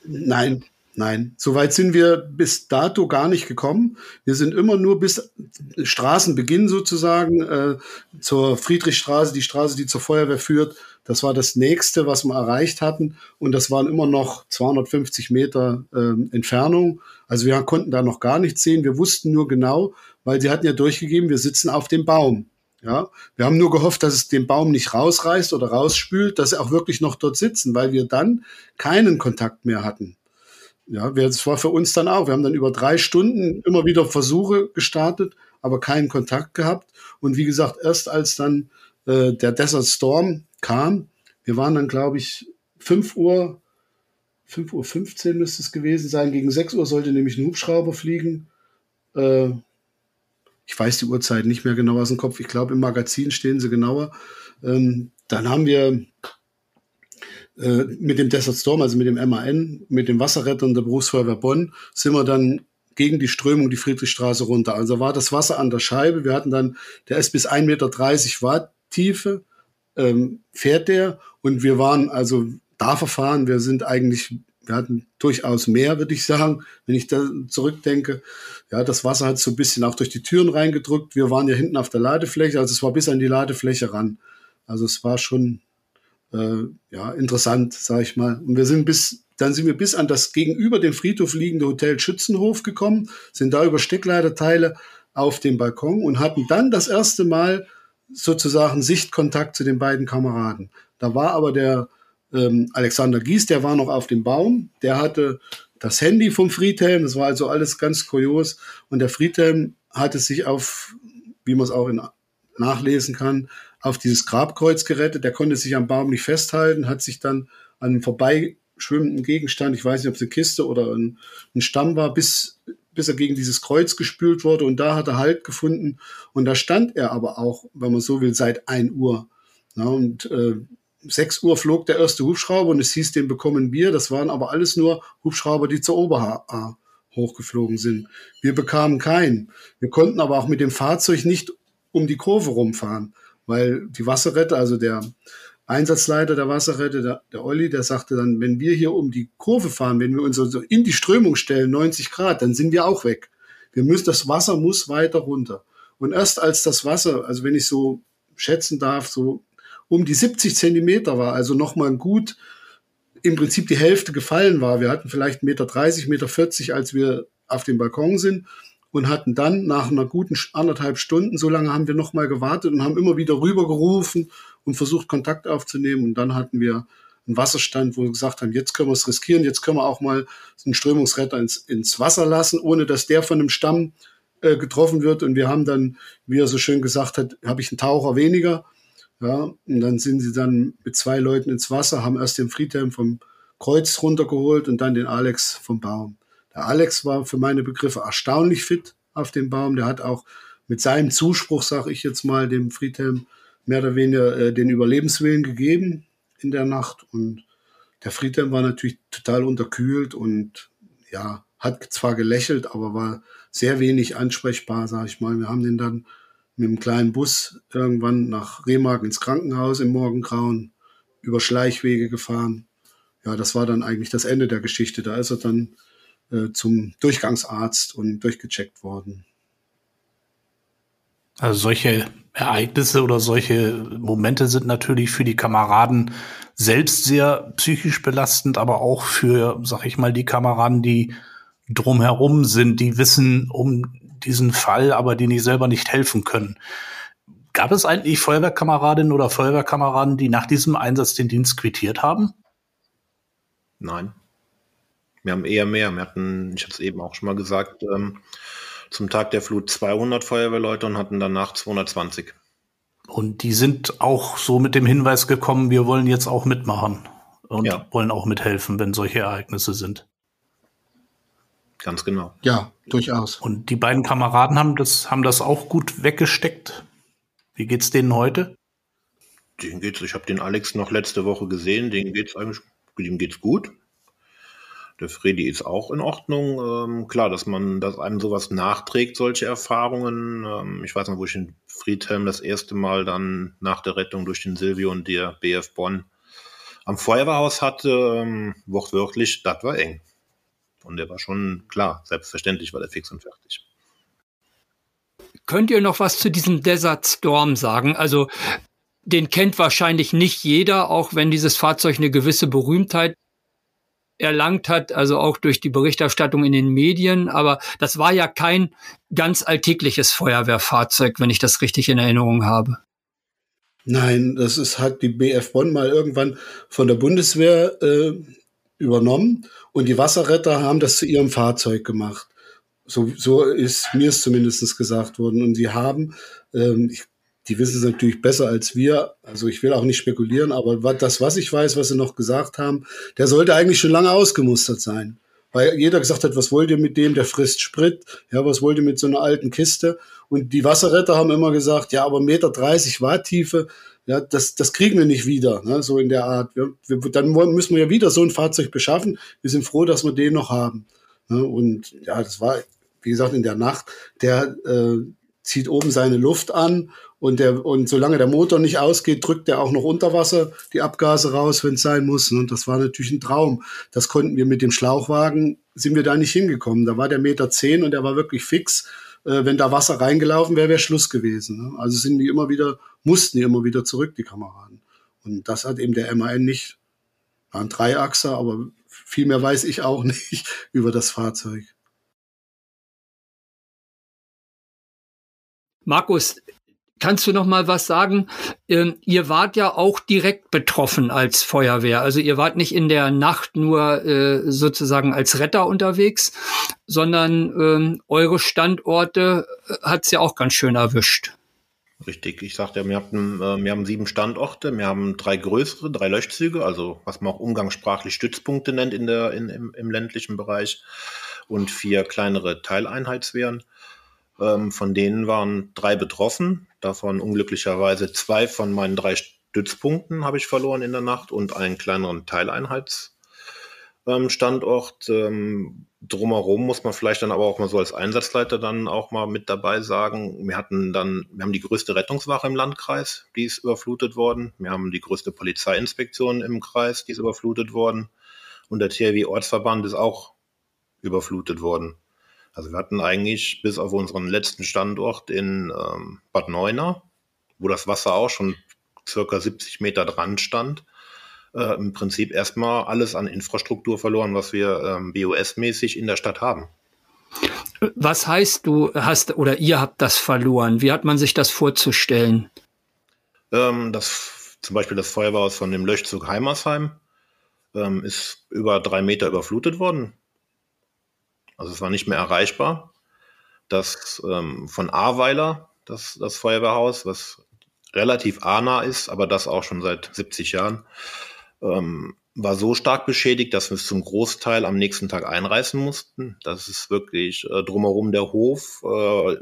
Nein, Nein, soweit sind wir bis dato gar nicht gekommen. Wir sind immer nur bis Straßenbeginn sozusagen äh, zur Friedrichstraße, die Straße, die zur Feuerwehr führt. Das war das nächste, was wir erreicht hatten. Und das waren immer noch 250 Meter äh, Entfernung. Also wir konnten da noch gar nichts sehen. Wir wussten nur genau, weil sie hatten ja durchgegeben, wir sitzen auf dem Baum. Ja, wir haben nur gehofft, dass es den Baum nicht rausreißt oder rausspült, dass sie auch wirklich noch dort sitzen, weil wir dann keinen Kontakt mehr hatten. Ja, das war für uns dann auch. Wir haben dann über drei Stunden immer wieder Versuche gestartet, aber keinen Kontakt gehabt. Und wie gesagt, erst als dann äh, der Desert Storm kam, wir waren dann, glaube ich, 5 Uhr, 5 Uhr 15 müsste es gewesen sein. Gegen 6 Uhr sollte nämlich ein Hubschrauber fliegen. Äh, ich weiß die Uhrzeit nicht mehr genau aus dem Kopf. Ich glaube, im Magazin stehen sie genauer. Ähm, dann haben wir äh, mit dem Desert Storm, also mit dem MAN, mit dem Wasserrettern der Berufsfeuerwehr Bonn, sind wir dann gegen die Strömung die Friedrichstraße runter. Also war das Wasser an der Scheibe. Wir hatten dann, der ist bis 1,30 Meter Watt Tiefe, ähm, fährt der. Und wir waren also da verfahren. Wir sind eigentlich, wir hatten durchaus mehr, würde ich sagen, wenn ich da zurückdenke. Ja, das Wasser hat so ein bisschen auch durch die Türen reingedrückt. Wir waren ja hinten auf der Ladefläche, also es war bis an die Ladefläche ran. Also es war schon äh, ja, interessant, sag ich mal. Und wir sind bis, dann sind wir bis an das gegenüber dem Friedhof liegende Hotel Schützenhof gekommen, sind da über Steckleiterteile auf dem Balkon und hatten dann das erste Mal sozusagen Sichtkontakt zu den beiden Kameraden. Da war aber der ähm, Alexander Gies, der war noch auf dem Baum, der hatte das Handy vom Friedhelm, das war also alles ganz kurios und der Friedhelm hatte sich auf, wie man es auch in, nachlesen kann, auf dieses Grabkreuz gerettet. Der konnte sich am Baum nicht festhalten, hat sich dann an einem vorbeischwimmenden Gegenstand, ich weiß nicht, ob es eine Kiste oder ein, ein Stamm war, bis, bis er gegen dieses Kreuz gespült wurde. Und da hat er Halt gefunden. Und da stand er aber auch, wenn man so will, seit ein Uhr. Ja, und äh, 6 Uhr flog der erste Hubschrauber und es hieß, den bekommen wir. Das waren aber alles nur Hubschrauber, die zur Oberha hochgeflogen sind. Wir bekamen keinen. Wir konnten aber auch mit dem Fahrzeug nicht um die Kurve rumfahren weil die Wasserrette, also der Einsatzleiter der Wasserrette, der, der Olli, der sagte dann, wenn wir hier um die Kurve fahren, wenn wir uns so in die Strömung stellen, 90 Grad, dann sind wir auch weg. Wir müssen, das Wasser muss weiter runter. Und erst als das Wasser, also wenn ich so schätzen darf, so um die 70 Zentimeter war, also nochmal gut im Prinzip die Hälfte gefallen war. Wir hatten vielleicht Meter 30, Meter 40, als wir auf dem Balkon sind und hatten dann nach einer guten anderthalb Stunden, so lange haben wir nochmal gewartet und haben immer wieder rübergerufen und versucht Kontakt aufzunehmen. Und dann hatten wir einen Wasserstand, wo wir gesagt haben, jetzt können wir es riskieren, jetzt können wir auch mal einen Strömungsretter ins, ins Wasser lassen, ohne dass der von einem Stamm äh, getroffen wird. Und wir haben dann, wie er so schön gesagt hat, habe ich einen Taucher weniger. Ja, und dann sind sie dann mit zwei Leuten ins Wasser, haben erst den Friedhelm vom Kreuz runtergeholt und dann den Alex vom Baum. Der Alex war für meine Begriffe erstaunlich fit auf dem Baum. Der hat auch mit seinem Zuspruch, sage ich jetzt mal, dem Friedhelm mehr oder weniger äh, den Überlebenswillen gegeben in der Nacht. Und der Friedhelm war natürlich total unterkühlt und ja, hat zwar gelächelt, aber war sehr wenig ansprechbar, sage ich mal. Wir haben den dann mit einem kleinen Bus irgendwann nach Remagen ins Krankenhaus im Morgengrauen über Schleichwege gefahren. Ja, das war dann eigentlich das Ende der Geschichte. Da ist er dann äh, zum Durchgangsarzt und durchgecheckt worden.
Also solche Ereignisse oder solche Momente sind natürlich für die Kameraden selbst sehr psychisch belastend, aber auch für, sag ich mal, die Kameraden, die drumherum sind, die wissen um diesen Fall, aber die nicht selber nicht helfen können. Gab es eigentlich Feuerwehrkameradinnen oder Feuerwehrkameraden, die nach diesem Einsatz den Dienst quittiert haben?
Nein. Wir haben eher mehr. Wir hatten, ich hatte es eben auch schon mal gesagt, ähm, zum Tag der Flut 200 Feuerwehrleute und hatten danach 220.
Und die sind auch so mit dem Hinweis gekommen, wir wollen jetzt auch mitmachen und ja. wollen auch mithelfen, wenn solche Ereignisse sind.
Ganz genau.
Ja, durchaus.
Und die beiden Kameraden haben das, haben das auch gut weggesteckt. Wie geht's denen heute?
Denen geht's, ich habe den Alex noch letzte Woche gesehen, denen geht's eigentlich, dem geht's gut. Der Freddy ist auch in Ordnung. Ähm, klar, dass man, dass einem sowas nachträgt, solche Erfahrungen. Ähm, ich weiß noch, wo ich in Friedhelm das erste Mal dann nach der Rettung durch den Silvio und der BF Bonn am Feuerwehrhaus hatte, ähm, wortwörtlich, das war eng. Und der war schon klar, selbstverständlich war der fix und fertig.
Könnt ihr noch was zu diesem Desert Storm sagen? Also den kennt wahrscheinlich nicht jeder, auch wenn dieses Fahrzeug eine gewisse Berühmtheit erlangt hat, also auch durch die Berichterstattung in den Medien. Aber das war ja kein ganz alltägliches Feuerwehrfahrzeug, wenn ich das richtig in Erinnerung habe.
Nein, das ist, hat die BF Bonn mal irgendwann von der Bundeswehr äh, übernommen und die Wasserretter haben das zu ihrem Fahrzeug gemacht. So, so ist mir es zumindest gesagt worden. Und sie haben, ähm, ich die wissen es natürlich besser als wir. Also ich will auch nicht spekulieren, aber das, was ich weiß, was sie noch gesagt haben, der sollte eigentlich schon lange ausgemustert sein. Weil jeder gesagt hat, was wollt ihr mit dem, der frisst Sprit, ja, was wollt ihr mit so einer alten Kiste? Und die Wasserretter haben immer gesagt, ja, aber Meter 30 Watt Tiefe, ja, das, das kriegen wir nicht wieder, ne, so in der Art. Wir, wir, dann müssen wir ja wieder so ein Fahrzeug beschaffen. Wir sind froh, dass wir den noch haben. Ne, und ja, das war, wie gesagt, in der Nacht, der äh, zieht oben seine Luft an und, der, und solange der Motor nicht ausgeht, drückt er auch noch unter Wasser die Abgase raus, wenn es sein muss. Und das war natürlich ein Traum. Das konnten wir mit dem Schlauchwagen, sind wir da nicht hingekommen. Da war der Meter zehn und der war wirklich fix. Äh, wenn da Wasser reingelaufen wäre, wäre Schluss gewesen. Ne? Also sind die immer wieder, mussten die immer wieder zurück, die Kameraden. Und das hat eben der MAN nicht. War ein Dreiachser, aber viel mehr weiß ich auch nicht über das Fahrzeug.
Markus, Kannst du noch mal was sagen? Ähm, ihr wart ja auch direkt betroffen als Feuerwehr. Also ihr wart nicht in der Nacht nur äh, sozusagen als Retter unterwegs, sondern ähm, eure Standorte äh, hat's ja auch ganz schön erwischt.
Richtig, ich sagte, wir, hatten, äh, wir haben sieben Standorte, wir haben drei größere, drei Löschzüge, also was man auch umgangssprachlich Stützpunkte nennt in der, in, im, im ländlichen Bereich und vier kleinere Teileinheitswehren. Ähm, von denen waren drei betroffen, davon unglücklicherweise zwei von meinen drei Stützpunkten habe ich verloren in der Nacht und einen kleineren Teileinheitsstandort. Ähm, drumherum muss man vielleicht dann aber auch mal so als Einsatzleiter dann auch mal mit dabei sagen, wir hatten dann, wir haben die größte Rettungswache im Landkreis, die ist überflutet worden. Wir haben die größte Polizeiinspektion im Kreis, die ist überflutet worden. Und der THW Ortsverband ist auch überflutet worden. Also wir hatten eigentlich bis auf unseren letzten Standort in ähm, Bad Neuenahr, wo das Wasser auch schon circa 70 Meter dran stand, äh, im Prinzip erstmal alles an Infrastruktur verloren, was wir ähm, BOS-mäßig in der Stadt haben.
Was heißt, du hast oder ihr habt das verloren? Wie hat man sich das vorzustellen?
Ähm, das zum Beispiel das Feuerwehrhaus von dem Löschzug Heimersheim ähm, ist über drei Meter überflutet worden. Also es war nicht mehr erreichbar. Das ähm, von Ahrweiler, das, das Feuerwehrhaus, was relativ ahnah ist, aber das auch schon seit 70 Jahren, ähm, war so stark beschädigt, dass wir es zum Großteil am nächsten Tag einreißen mussten. Das ist wirklich äh, drumherum der Hof äh,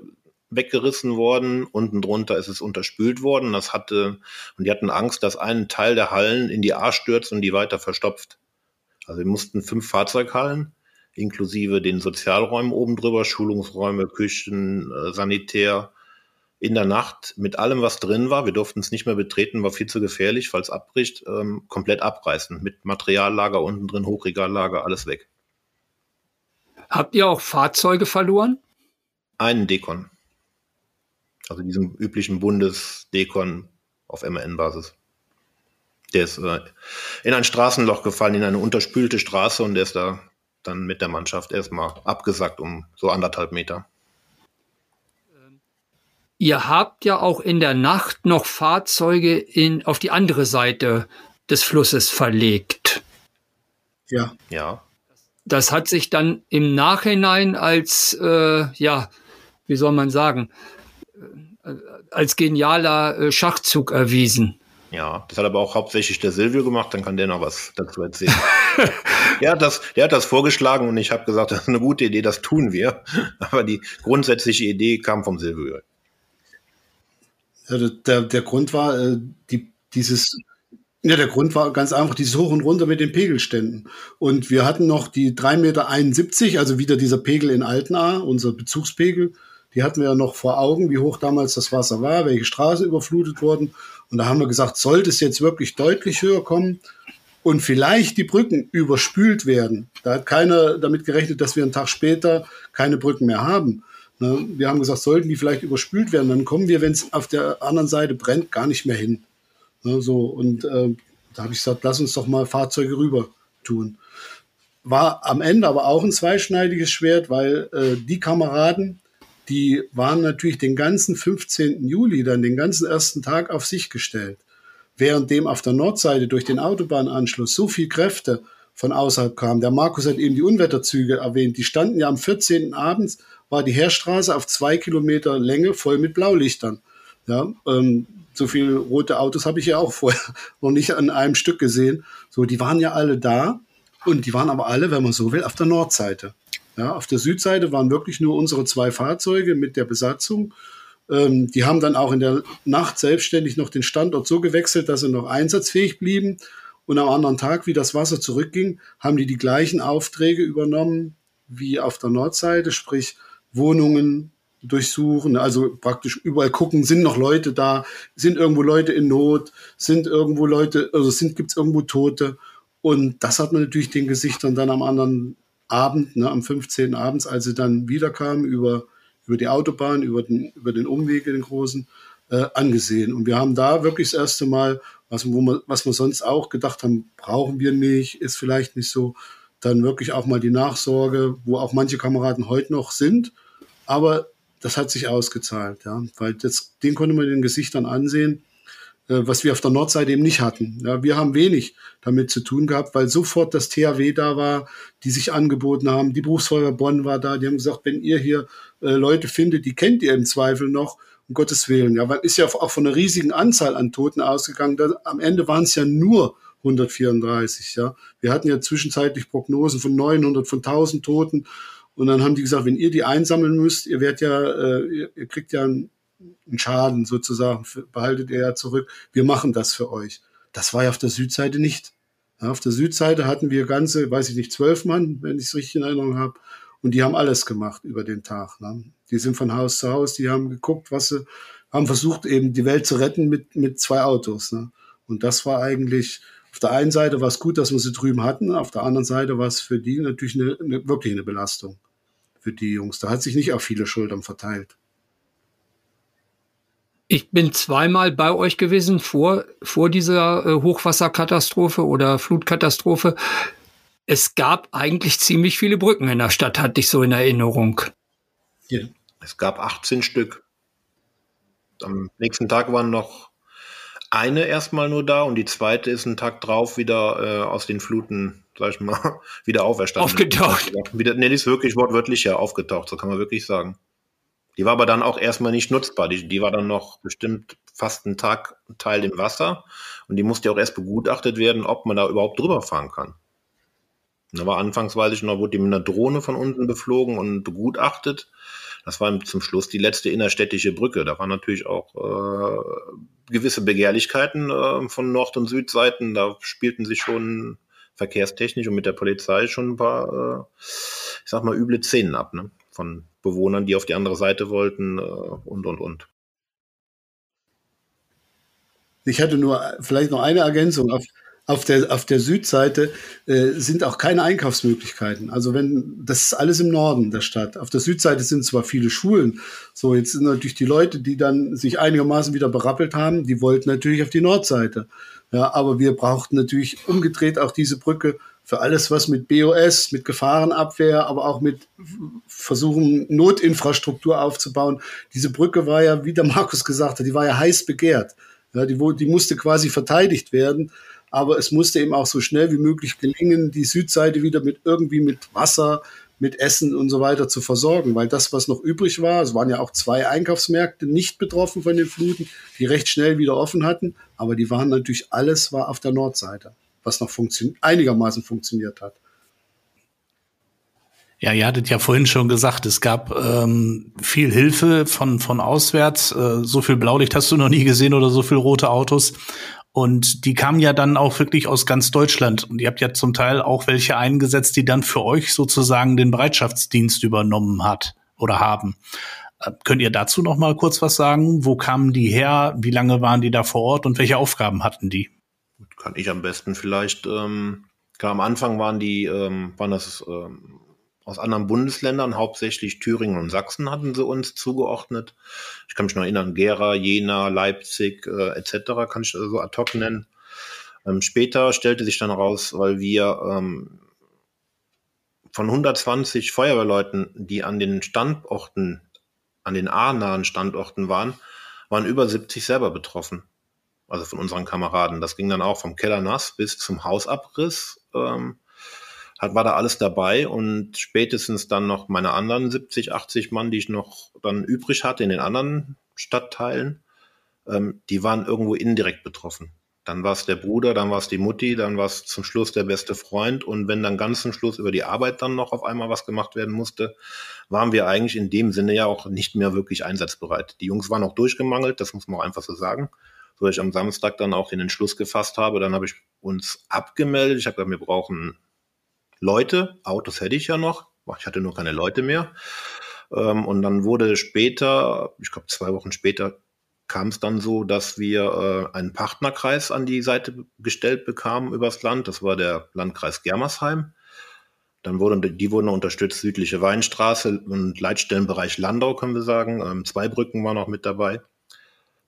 weggerissen worden. Unten drunter ist es unterspült worden. Das hatte, und die hatten Angst, dass ein Teil der Hallen in die A stürzt und die weiter verstopft. Also wir mussten fünf Fahrzeughallen inklusive den Sozialräumen oben drüber, Schulungsräume, Küchen, äh, Sanitär, in der Nacht mit allem, was drin war, wir durften es nicht mehr betreten, war viel zu gefährlich, falls abbricht, ähm, komplett abreißen. Mit Materiallager unten drin, Hochregallager, alles weg.
Habt ihr auch Fahrzeuge verloren?
Einen Dekon. Also diesen üblichen Bundesdekon auf MAN-Basis. Der ist äh, in ein Straßenloch gefallen, in eine unterspülte Straße und der ist da dann mit der Mannschaft erstmal abgesackt um so anderthalb Meter.
Ihr habt ja auch in der Nacht noch Fahrzeuge in, auf die andere Seite des Flusses verlegt.
Ja. Ja.
Das hat sich dann im Nachhinein als, äh, ja, wie soll man sagen, äh, als genialer äh, Schachzug erwiesen.
Ja, das hat aber auch hauptsächlich der Silvio gemacht, dann kann der noch was dazu erzählen. der, hat das, der hat das vorgeschlagen und ich habe gesagt, das ist eine gute Idee, das tun wir. Aber die grundsätzliche Idee kam vom Silvio.
Ja, der, der Grund war, äh, die, dieses, ja, der Grund war ganz einfach dieses Hoch und Runter mit den Pegelständen. Und wir hatten noch die 3,71 Meter, also wieder dieser Pegel in Altenaar, unser Bezugspegel. Die hatten wir ja noch vor Augen, wie hoch damals das Wasser war, welche Straßen überflutet wurden. Und da haben wir gesagt, sollte es jetzt wirklich deutlich höher kommen und vielleicht die Brücken überspült werden, da hat keiner damit gerechnet, dass wir einen Tag später keine Brücken mehr haben Ne? Wir haben gesagt, sollten die vielleicht überspült werden, dann kommen wir, wenn es auf der anderen Seite brennt, gar nicht mehr hin. Ne? So, und äh, da habe ich gesagt, lass uns doch mal Fahrzeuge rüber tun. War am Ende aber auch ein zweischneidiges Schwert, weil äh, die Kameraden, die waren natürlich den ganzen 15. Juli, dann den ganzen ersten Tag auf sich gestellt. Währenddem auf der Nordseite durch den Autobahnanschluss so viel Kräfte von außerhalb kamen. Der Markus hat eben die Unwetterzüge erwähnt. Die standen ja am 14. abends war die Heerstraße auf zwei Kilometer Länge voll mit Blaulichtern. Ja, ähm, so viele rote Autos habe ich ja auch vorher noch nicht an einem Stück gesehen. So, die waren ja alle da und die waren aber alle, wenn man so will, auf der Nordseite. Ja, auf der Südseite waren wirklich nur unsere zwei Fahrzeuge mit der Besatzung. Ähm, die haben dann auch in der Nacht selbstständig noch den Standort so gewechselt, dass sie noch einsatzfähig blieben. Und am anderen Tag, wie das Wasser zurückging, haben die die gleichen Aufträge übernommen wie auf der Nordseite, sprich Wohnungen durchsuchen, also praktisch überall gucken, sind noch Leute da, sind irgendwo Leute in Not, sind irgendwo Leute, also sind, gibt's irgendwo Tote. Und das hat man natürlich den Gesichtern dann am anderen Abend, ne, am 15. abends, als sie dann wiederkamen über, über die Autobahn, über den, über den Umweg, den großen, äh, angesehen. Und wir haben da wirklich das erste Mal, was, wo man, was wir sonst auch gedacht haben, brauchen wir nicht, ist vielleicht nicht so, dann wirklich auch mal die Nachsorge, wo auch manche Kameraden heute noch sind. Aber das hat sich ausgezahlt, ja, weil das, den konnte man den Gesichtern ansehen, was wir auf der Nordseite eben nicht hatten. Ja, wir haben wenig damit zu tun gehabt, weil sofort das THW da war, die sich angeboten haben. Die Berufsfeuerwehr Bonn war da. Die haben gesagt, wenn ihr hier äh, Leute findet, die kennt ihr im Zweifel noch, um Gottes Willen. Ja, weil ist ja auch von einer riesigen Anzahl an Toten ausgegangen. Da, am Ende waren es ja nur 134. Ja, wir hatten ja zwischenzeitlich Prognosen von 900, von 1000 Toten. Und dann haben die gesagt, wenn ihr die einsammeln müsst, ihr werdet ja, äh, ihr, ihr kriegt ja einen, einen Schaden sozusagen, behaltet ihr ja zurück. Wir machen das für euch. Das war ja auf der Südseite nicht. Ja, auf der Südseite hatten wir ganze, weiß ich nicht, zwölf Mann, wenn ich es richtig in Erinnerung habe. Und die haben alles gemacht über den Tag. Ne? Die sind von Haus zu Haus, die haben geguckt, was sie, haben versucht, eben die Welt zu retten mit, mit zwei Autos. Ne? Und das war eigentlich, auf der einen Seite war es gut, dass wir sie drüben hatten, auf der anderen Seite war es für die natürlich eine, eine, wirklich eine Belastung für die Jungs. Da hat sich nicht auf viele Schultern verteilt.
Ich bin zweimal bei euch gewesen vor, vor dieser äh, Hochwasserkatastrophe oder Flutkatastrophe. Es gab eigentlich ziemlich viele Brücken in der Stadt, hatte ich so in Erinnerung.
Ja. Es gab 18 Stück. Am nächsten Tag waren noch eine erstmal nur da und die zweite ist einen Tag drauf wieder äh, aus den Fluten, sag ich mal, wieder auferstanden.
Aufgetaucht.
Wieder, nee, die ist wirklich wortwörtlich ja aufgetaucht, so kann man wirklich sagen. Die war aber dann auch erstmal nicht nutzbar. Die, die war dann noch bestimmt fast einen Tag Teil im Wasser und die musste auch erst begutachtet werden, ob man da überhaupt drüber fahren kann. Da war anfangs, weiß ich noch, wurde die mit einer Drohne von unten beflogen und begutachtet. Das war zum Schluss die letzte innerstädtische Brücke. Da waren natürlich auch äh, gewisse Begehrlichkeiten äh, von Nord- und Südseiten. Da spielten sich schon verkehrstechnisch und mit der Polizei schon ein paar, äh, ich sag mal, üble Szenen ab, ne? Von Bewohnern, die auf die andere Seite wollten äh, und, und, und.
Ich hatte nur vielleicht noch eine Ergänzung. Auf, auf der, auf der Südseite äh, sind auch keine Einkaufsmöglichkeiten. Also wenn, das ist alles im Norden der Stadt. Auf der Südseite sind zwar viele Schulen. So, jetzt sind natürlich die Leute, die dann sich einigermaßen wieder berappelt haben, die wollten natürlich auf die Nordseite. Ja, aber wir brauchten natürlich umgedreht auch diese Brücke für alles, was mit BOS, mit Gefahrenabwehr, aber auch mit Versuchen, Notinfrastruktur aufzubauen. Diese Brücke war ja, wie der Markus gesagt hat, die war ja heiß begehrt. Ja, die, die musste quasi verteidigt werden aber es musste eben auch so schnell wie möglich gelingen, die Südseite wieder mit irgendwie mit Wasser, mit Essen und so weiter zu versorgen, weil das, was noch übrig war, es waren ja auch zwei Einkaufsmärkte nicht betroffen von den Fluten, die recht schnell wieder offen hatten, aber die waren natürlich alles war auf der Nordseite, was noch funktio einigermaßen funktioniert hat.
Ja, ihr hattet ja vorhin schon gesagt, es gab ähm, viel Hilfe von, von auswärts. Äh, so viel Blaulicht hast du noch nie gesehen oder so viel rote Autos. Und die kamen ja dann auch wirklich aus ganz Deutschland. Und ihr habt ja zum Teil auch welche eingesetzt, die dann für euch sozusagen den Bereitschaftsdienst übernommen hat oder haben. Äh, könnt ihr dazu noch mal kurz was sagen? Wo kamen die her? Wie lange waren die da vor Ort und welche Aufgaben hatten die?
Kann ich am besten vielleicht. Ähm, klar, am Anfang waren die, ähm, waren das ähm, aus anderen Bundesländern, hauptsächlich Thüringen und Sachsen hatten sie uns zugeordnet. Ich kann mich noch erinnern, Gera, Jena, Leipzig äh, etc. kann ich so ad hoc nennen. Ähm, später stellte sich dann raus, weil wir ähm, von 120 Feuerwehrleuten, die an den Standorten, an den A-nahen Standorten waren, waren über 70 selber betroffen. Also von unseren Kameraden. Das ging dann auch vom Keller nass bis zum Hausabriss. Ähm, hat, war da alles dabei und spätestens dann noch meine anderen 70, 80 Mann, die ich noch dann übrig hatte in den anderen Stadtteilen, ähm, die waren irgendwo indirekt betroffen. Dann war es der Bruder, dann war es die Mutti, dann war es zum Schluss der beste Freund. Und wenn dann ganz zum Schluss über die Arbeit dann noch auf einmal was gemacht werden musste, waren wir eigentlich in dem Sinne ja auch nicht mehr wirklich einsatzbereit. Die Jungs waren auch durchgemangelt, das muss man auch einfach so sagen. Dass ich am Samstag dann auch den Entschluss gefasst habe, dann habe ich uns abgemeldet. Ich habe gesagt, wir brauchen Leute. Autos hätte ich ja noch. Ich hatte nur keine Leute mehr. Ähm, und dann wurde später, ich glaube zwei Wochen später, kam es dann so, dass wir äh, einen Partnerkreis an die Seite gestellt bekamen übers Land. Das war der Landkreis Germersheim. Dann wurden die wurden unterstützt, südliche Weinstraße und Leitstellenbereich Landau, können wir sagen. Ähm, zwei Brücken waren noch mit dabei.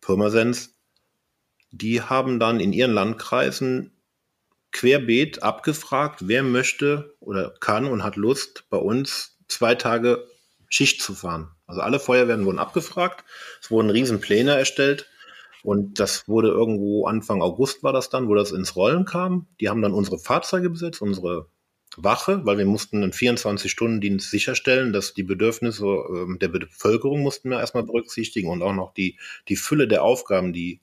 Pirmasens. Die haben dann in ihren Landkreisen querbeet abgefragt, wer möchte oder kann und hat Lust, bei uns zwei Tage Schicht zu fahren. Also alle Feuerwehren wurden abgefragt, es wurden Riesenpläne erstellt und das wurde irgendwo Anfang August war das dann, wo das ins Rollen kam. Die haben dann unsere Fahrzeuge besetzt, unsere Wache, weil wir mussten einen 24-Stunden-Dienst sicherstellen, dass die Bedürfnisse äh, der Bevölkerung mussten wir erstmal berücksichtigen und auch noch die, die Fülle der Aufgaben, die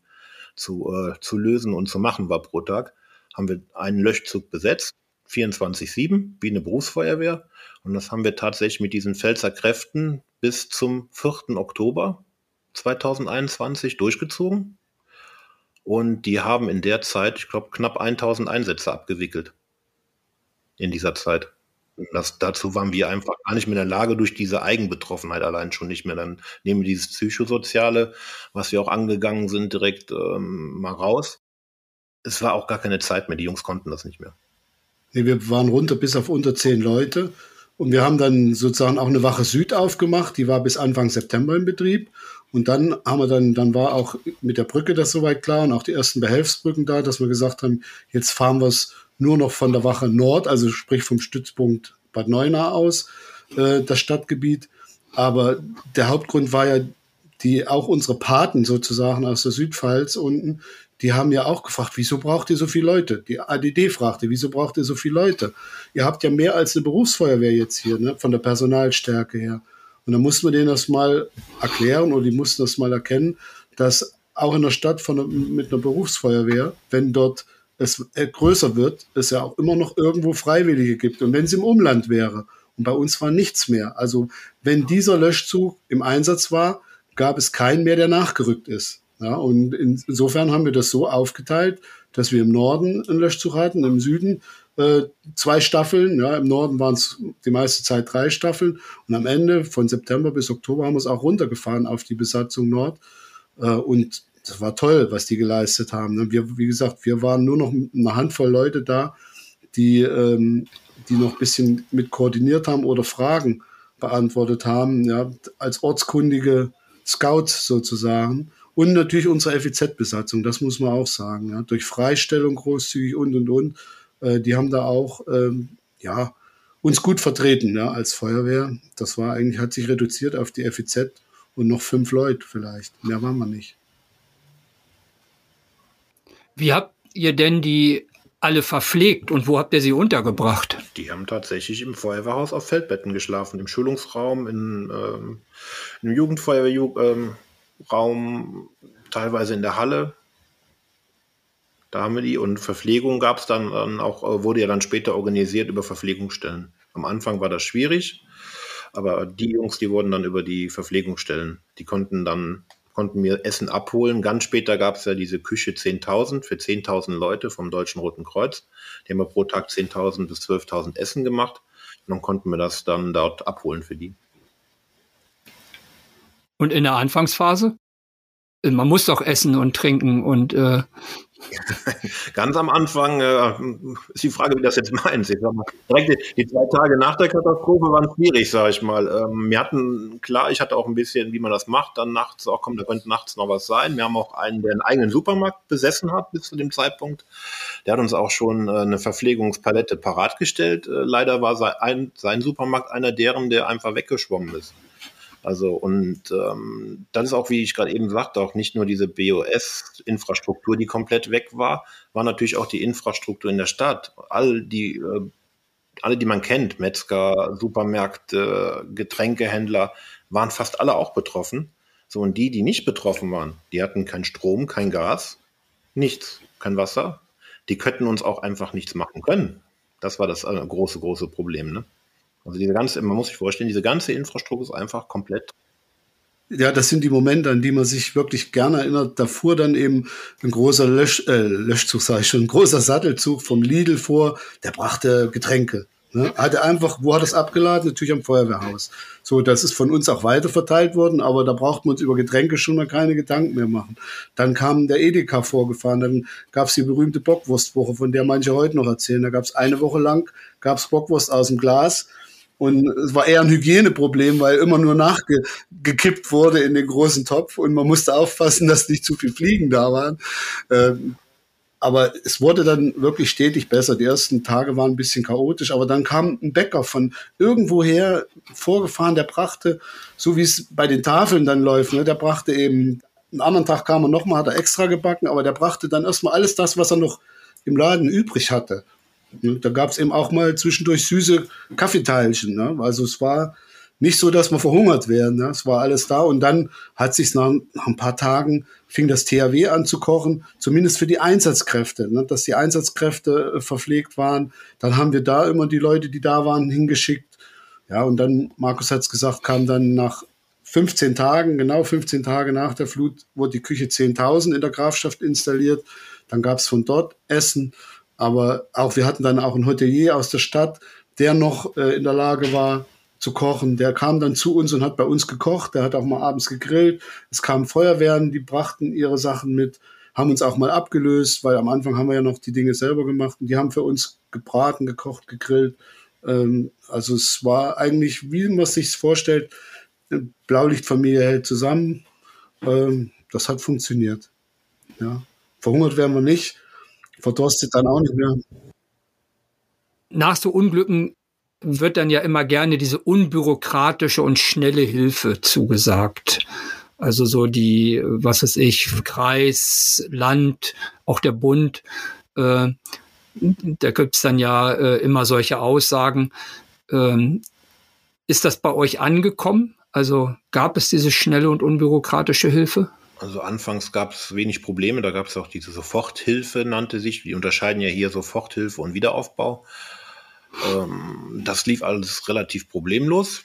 zu, äh, zu lösen und zu machen war pro Tag haben wir einen Löschzug besetzt, 24-7, wie eine Berufsfeuerwehr. Und das haben wir tatsächlich mit diesen Pfälzer Kräften bis zum 4. Oktober 2021 durchgezogen. Und die haben in der Zeit, ich glaube, knapp 1000 Einsätze abgewickelt. In dieser Zeit. Das, dazu waren wir einfach gar nicht mehr in der Lage, durch diese Eigenbetroffenheit allein schon nicht mehr. Dann nehmen wir dieses Psychosoziale, was wir auch angegangen sind, direkt ähm, mal raus es war auch gar keine Zeit mehr. Die Jungs konnten das nicht mehr.
Nee, wir waren runter bis auf unter zehn Leute. Und wir haben dann sozusagen auch eine Wache Süd aufgemacht. Die war bis Anfang September in Betrieb. Und dann haben wir dann, dann war auch mit der Brücke das soweit klar und auch die ersten Behelfsbrücken da, dass wir gesagt haben, jetzt fahren wir es nur noch von der Wache Nord, also sprich vom Stützpunkt Bad Neuenahr aus, äh, das Stadtgebiet. Aber der Hauptgrund war ja, die auch unsere Paten sozusagen aus der Südpfalz unten, die haben ja auch gefragt, wieso braucht ihr so viele Leute? Die ADD fragte, wieso braucht ihr so viele Leute? Ihr habt ja mehr als eine Berufsfeuerwehr jetzt hier, ne, von der Personalstärke her. Und dann mussten wir denen das mal erklären oder die mussten das mal erkennen, dass auch in der Stadt von, mit einer Berufsfeuerwehr, wenn dort es äh, größer wird, es ja auch immer noch irgendwo Freiwillige gibt. Und wenn es im Umland wäre, und bei uns war nichts mehr. Also wenn dieser Löschzug im Einsatz war, gab es keinen mehr, der nachgerückt ist. Ja, und insofern haben wir das so aufgeteilt, dass wir im Norden einen Löschzug hatten, im Süden äh, zwei Staffeln. Ja, Im Norden waren es die meiste Zeit drei Staffeln. Und am Ende von September bis Oktober haben wir es auch runtergefahren auf die Besatzung Nord. Äh, und das war toll, was die geleistet haben. Ne? Wir, wie gesagt, wir waren nur noch eine Handvoll Leute da, die, ähm, die noch ein bisschen mit koordiniert haben oder Fragen beantwortet haben, ja, als ortskundige Scouts sozusagen. Und natürlich unsere FEZ-Besatzung, das muss man auch sagen. Ja, durch Freistellung großzügig und und und. Äh, die haben da auch ähm, ja, uns gut vertreten ja, als Feuerwehr. Das war eigentlich, hat sich reduziert auf die FEZ und noch fünf Leute vielleicht. Mehr waren wir nicht.
Wie habt ihr denn die alle verpflegt und wo habt ihr sie untergebracht?
Die haben tatsächlich im Feuerwehrhaus auf Feldbetten geschlafen, im Schulungsraum, in, ähm, im Jugendfeuerwehrraum, ähm, teilweise in der Halle. Da haben wir die und Verpflegung gab es dann, dann auch, äh, wurde ja dann später organisiert über Verpflegungsstellen. Am Anfang war das schwierig, aber die Jungs, die wurden dann über die Verpflegungsstellen, die konnten dann konnten mir Essen abholen. Ganz später gab es ja diese Küche 10.000 für 10.000 Leute vom Deutschen Roten Kreuz. Die haben wir pro Tag 10.000 bis 12.000 Essen gemacht. Und dann konnten wir das dann dort abholen für die.
Und in der Anfangsphase? Man muss doch essen und trinken und äh,
Ganz am Anfang äh, ist die Frage, wie das jetzt meint. Direkt die, zwei Tage nach der Katastrophe waren schwierig, sage ich mal. Ähm, wir hatten, klar, ich hatte auch ein bisschen, wie man das macht, dann nachts, auch kommt, da könnte nachts noch was sein. Wir haben auch einen, der einen eigenen Supermarkt besessen hat bis zu dem Zeitpunkt. Der hat uns auch schon äh, eine Verpflegungspalette parat gestellt. Äh, leider war sein, sein Supermarkt einer deren, der einfach weggeschwommen ist. Also und ähm, das ist auch, wie ich gerade eben sagte, auch nicht nur diese BOS-Infrastruktur, die komplett weg war, war natürlich auch die Infrastruktur in der Stadt. All die, äh, alle, die man kennt, Metzger, Supermärkte, Getränkehändler, waren fast alle auch betroffen. So, und die, die nicht betroffen waren, die hatten kein Strom, kein Gas, nichts, kein Wasser. Die könnten uns auch einfach nichts machen können. Das war das äh, große, große Problem. Ne? Also diese ganze, man muss sich vorstellen, diese ganze Infrastruktur ist einfach komplett.
Ja, das sind die Momente, an die man sich wirklich gerne erinnert. Da fuhr dann eben ein großer Lösch, äh, Löschzug, sage ich schon, ein großer Sattelzug vom Lidl vor, der brachte Getränke. Ne? Hat er einfach, wo hat es abgeladen? Natürlich am Feuerwehrhaus. So, das ist von uns auch weiter verteilt worden, aber da braucht man uns über Getränke schon mal keine Gedanken mehr machen. Dann kam der Edeka vorgefahren, dann gab es die berühmte Bockwurstwoche, von der manche heute noch erzählen. Da gab es eine Woche lang, gab es Bockwurst aus dem Glas und es war eher ein Hygieneproblem, weil immer nur nachgekippt wurde in den großen Topf und man musste aufpassen, dass nicht zu viel Fliegen da waren. Ähm, aber es wurde dann wirklich stetig besser. Die ersten Tage waren ein bisschen chaotisch, aber dann kam ein Bäcker von irgendwoher vorgefahren, der brachte, so wie es bei den Tafeln dann läuft, ne, der brachte eben, einen anderen Tag kam er nochmal, hat er extra gebacken, aber der brachte dann erstmal alles das, was er noch im Laden übrig hatte. Da gab es eben auch mal zwischendurch süße Kaffeeteilchen. Ne? Also es war nicht so, dass wir verhungert werden. Ne? Es war alles da und dann hat sich nach, nach, ein paar Tagen fing das THW an zu kochen, zumindest für die Einsatzkräfte, ne? dass die Einsatzkräfte äh, verpflegt waren. Dann haben wir da immer die Leute, die da waren, hingeschickt. Ja, und dann, Markus hat es gesagt, kam dann nach 15 Tagen, genau 15 Tage nach der Flut, wurde die Küche 10.000 in der Grafschaft installiert. Dann gab es von dort Essen aber auch wir hatten dann auch einen Hotelier aus der Stadt, der noch äh, in der Lage war zu kochen. Der kam dann zu uns und hat bei uns gekocht. Der hat auch mal abends gegrillt. Es kamen Feuerwehren, die brachten ihre Sachen mit, haben uns auch mal abgelöst, weil am Anfang haben wir ja noch die Dinge selber gemacht. Und die haben für uns gebraten, gekocht, gegrillt. Ähm, also es war eigentlich, wie man sich vorstellt, Blaulichtfamilie hält zusammen. Ähm, das hat funktioniert. Ja. Verhungert werden wir nicht verdurstet dann auch nicht mehr.
Nach so Unglücken wird dann ja immer gerne diese unbürokratische und schnelle Hilfe zugesagt. Also so die, was weiß ich, Kreis, Land, auch der Bund. Äh, da gibt's dann ja äh, immer solche Aussagen. Ähm, ist das bei euch angekommen? Also gab es diese schnelle und unbürokratische Hilfe?
Also anfangs gab es wenig Probleme, da gab es auch diese Soforthilfe, nannte sich. Die unterscheiden ja hier Soforthilfe und Wiederaufbau. Ähm, das lief alles relativ problemlos,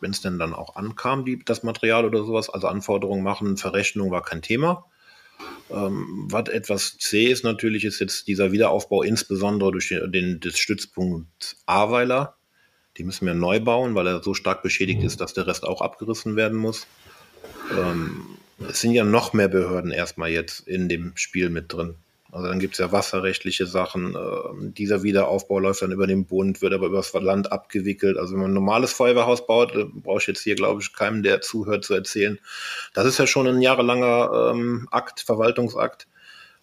wenn es denn dann auch ankam, die, das Material oder sowas. Also Anforderungen machen, Verrechnung war kein Thema. Ähm, was etwas zäh ist natürlich, ist jetzt dieser Wiederaufbau, insbesondere durch den, den des Stützpunkt Ahrweiler. Die müssen wir neu bauen, weil er so stark beschädigt ist, dass der Rest auch abgerissen werden muss. Ähm, es sind ja noch mehr Behörden erstmal jetzt in dem Spiel mit drin. Also dann gibt es ja wasserrechtliche Sachen. Äh, dieser Wiederaufbau läuft dann über den Bund, wird aber über das Land abgewickelt. Also wenn man ein normales Feuerwehrhaus baut, äh, brauche ich jetzt hier, glaube ich, keinem, der zuhört, zu erzählen. Das ist ja schon ein jahrelanger ähm, Akt, Verwaltungsakt.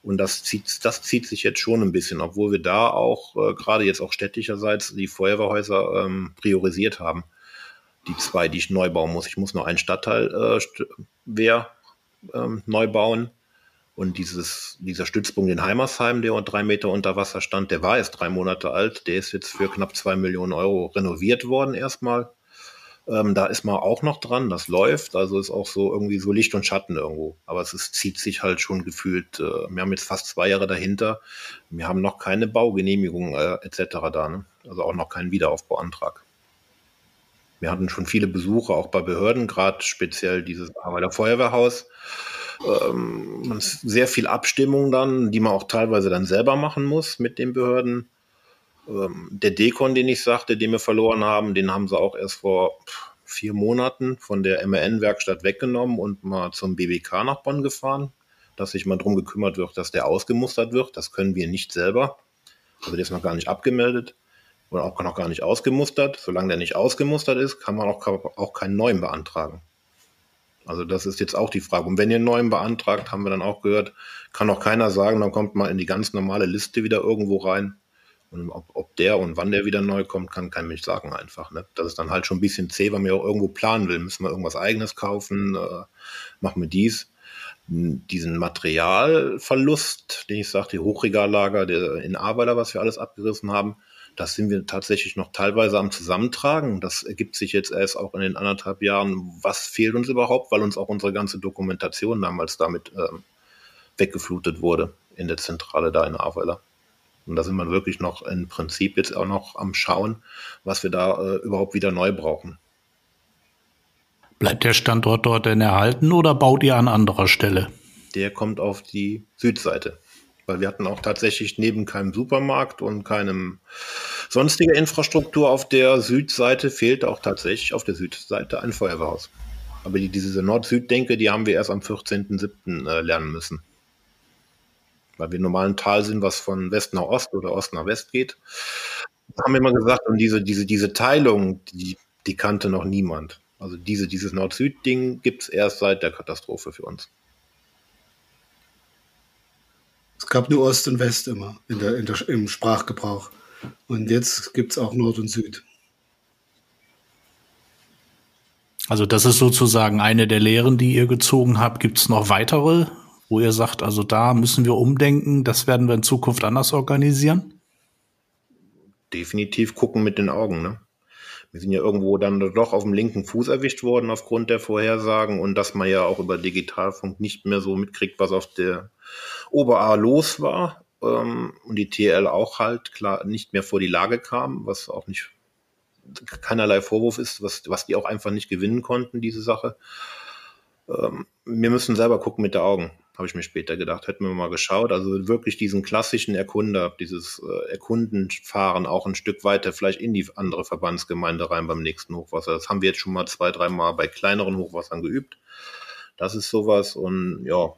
Und das zieht, das zieht sich jetzt schon ein bisschen, obwohl wir da auch äh, gerade jetzt auch städtischerseits die Feuerwehrhäuser ähm, priorisiert haben. Die zwei, die ich neu bauen muss. Ich muss nur einen Stadtteil äh, Wehr ähm, neu bauen. Und dieses, dieser Stützpunkt in Heimersheim, der drei Meter unter Wasser stand, der war erst drei Monate alt. Der ist jetzt für knapp zwei Millionen Euro renoviert worden erstmal. Ähm, da ist man auch noch dran, das läuft. Also ist auch so irgendwie so Licht und Schatten irgendwo. Aber es ist, zieht sich halt schon gefühlt. Äh, wir haben jetzt fast zwei Jahre dahinter. Wir haben noch keine Baugenehmigung äh, etc. da. Ne? Also auch noch keinen Wiederaufbauantrag. Wir hatten schon viele Besuche, auch bei Behörden, gerade speziell dieses Arbeiter Feuerwehrhaus. Ähm, sehr viel Abstimmung dann, die man auch teilweise dann selber machen muss mit den Behörden. Ähm, der Dekon, den ich sagte, den wir verloren haben, den haben sie auch erst vor vier Monaten von der MRN-Werkstatt weggenommen und mal zum BBK nach Bonn gefahren, dass sich mal darum gekümmert wird, dass der ausgemustert wird. Das können wir nicht selber. Also der ist noch gar nicht abgemeldet oder auch noch gar nicht ausgemustert. Solange der nicht ausgemustert ist, kann man auch, auch keinen neuen beantragen. Also das ist jetzt auch die Frage. Und wenn ihr einen neuen beantragt, haben wir dann auch gehört, kann auch keiner sagen, dann kommt mal in die ganz normale Liste wieder irgendwo rein. Und ob, ob, der und wann der wieder neu kommt, kann kein Mensch sagen einfach. Ne? Das ist dann halt schon ein bisschen zäh, weil man ja auch irgendwo planen will. Müssen wir irgendwas eigenes kaufen? Äh, machen wir dies? Diesen Materialverlust, den ich sage, die Hochregallager der in Arbeiter, was wir alles abgerissen haben, das sind wir tatsächlich noch teilweise am Zusammentragen. Das ergibt sich jetzt erst auch in den anderthalb Jahren. Was fehlt uns überhaupt, weil uns auch unsere ganze Dokumentation damals damit ähm, weggeflutet wurde in der Zentrale da in Ahrweiler. Und da sind wir wirklich noch im Prinzip jetzt auch noch am Schauen, was wir da äh, überhaupt wieder neu brauchen.
Bleibt der Standort dort denn erhalten oder baut ihr an anderer Stelle?
Der kommt auf die Südseite. Weil wir hatten auch tatsächlich neben keinem Supermarkt und keinem sonstiger Infrastruktur auf der Südseite fehlt auch tatsächlich auf der Südseite ein Feuerwehrhaus. Aber die, diese Nord-Süd-Denke, die haben wir erst am 14.07. Äh, lernen müssen weil wir normal ein Tal sind, was von West nach Ost oder Ost nach West geht. Das haben wir immer gesagt, und diese, diese, diese Teilung, die, die kannte noch niemand. Also diese, dieses Nord-Süd-Ding gibt es erst seit der Katastrophe für uns.
Es gab nur Ost und West immer in der, in der, im Sprachgebrauch. Und jetzt gibt es auch Nord und Süd.
Also das ist sozusagen eine der Lehren, die ihr gezogen habt. Gibt es noch weitere wo ihr sagt, also da müssen wir umdenken, das werden wir in Zukunft anders organisieren?
Definitiv gucken mit den Augen, ne? Wir sind ja irgendwo dann doch auf dem linken Fuß erwischt worden aufgrund der Vorhersagen und dass man ja auch über Digitalfunk nicht mehr so mitkriegt, was auf der Ober-A los war ähm, und die TL auch halt klar nicht mehr vor die Lage kam, was auch nicht keinerlei Vorwurf ist, was, was die auch einfach nicht gewinnen konnten, diese Sache. Ähm, wir müssen selber gucken mit den Augen habe ich mir später gedacht, hätten wir mal geschaut. Also wirklich diesen klassischen Erkunder, dieses äh, Erkundenfahren auch ein Stück weiter vielleicht in die andere Verbandsgemeinde rein beim nächsten Hochwasser. Das haben wir jetzt schon mal zwei, dreimal bei kleineren Hochwassern geübt. Das ist sowas und ja,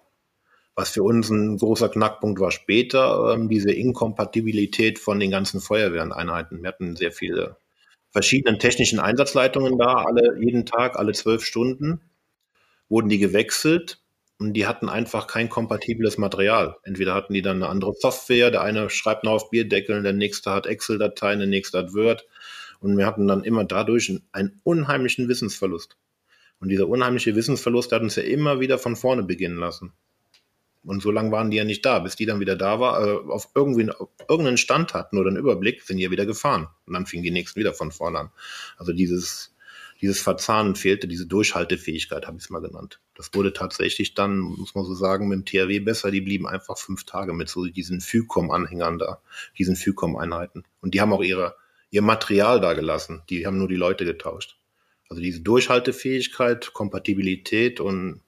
was für uns ein großer Knackpunkt war später, ähm, diese Inkompatibilität von den ganzen Feuerwehreneinheiten. Wir hatten sehr viele verschiedene technischen Einsatzleitungen da, alle jeden Tag, alle zwölf Stunden wurden die gewechselt und die hatten einfach kein kompatibles Material. Entweder hatten die dann eine andere Software, der eine schreibt noch auf Bierdeckeln, der nächste hat Excel-Dateien, der nächste hat Word. Und wir hatten dann immer dadurch einen unheimlichen Wissensverlust. Und dieser unheimliche Wissensverlust hat uns ja immer wieder von vorne beginnen lassen. Und so lange waren die ja nicht da. Bis die dann wieder da war, äh, auf, irgendwie, auf irgendeinen Stand hatten oder einen Überblick, sind die ja wieder gefahren. Und dann fingen die nächsten wieder von vorne an. Also dieses, dieses Verzahnen fehlte, diese Durchhaltefähigkeit, habe ich es mal genannt. Das wurde tatsächlich dann, muss man so sagen, mit dem THW besser. Die blieben einfach fünf Tage mit so diesen FÜCOM-Anhängern da, diesen FÜCOM-Einheiten. Und die haben auch ihre, ihr Material da gelassen. Die haben nur die Leute getauscht. Also diese Durchhaltefähigkeit, Kompatibilität und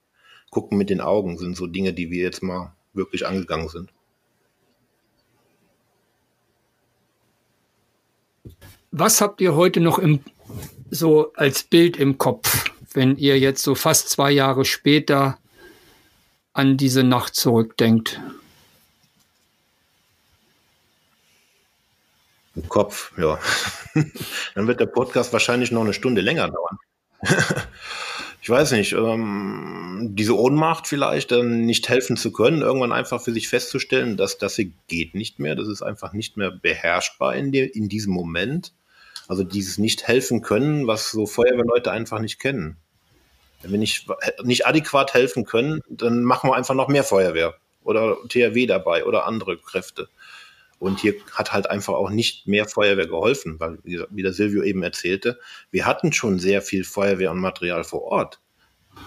gucken mit den Augen sind so Dinge, die wir jetzt mal wirklich angegangen sind.
Was habt ihr heute noch im, so als Bild im Kopf, wenn ihr jetzt so fast zwei Jahre später an diese Nacht zurückdenkt?
Im Kopf, ja. Dann wird der Podcast wahrscheinlich noch eine Stunde länger dauern. ich weiß nicht, ähm, diese Ohnmacht vielleicht, dann nicht helfen zu können, irgendwann einfach für sich festzustellen, dass das hier geht nicht mehr, das ist einfach nicht mehr beherrschbar in, die, in diesem Moment. Also dieses nicht helfen können, was so Feuerwehrleute einfach nicht kennen. Wenn wir nicht, nicht adäquat helfen können, dann machen wir einfach noch mehr Feuerwehr oder THW dabei oder andere Kräfte. Und hier hat halt einfach auch nicht mehr Feuerwehr geholfen, weil, wie der Silvio eben erzählte, wir hatten schon sehr viel Feuerwehr und Material vor Ort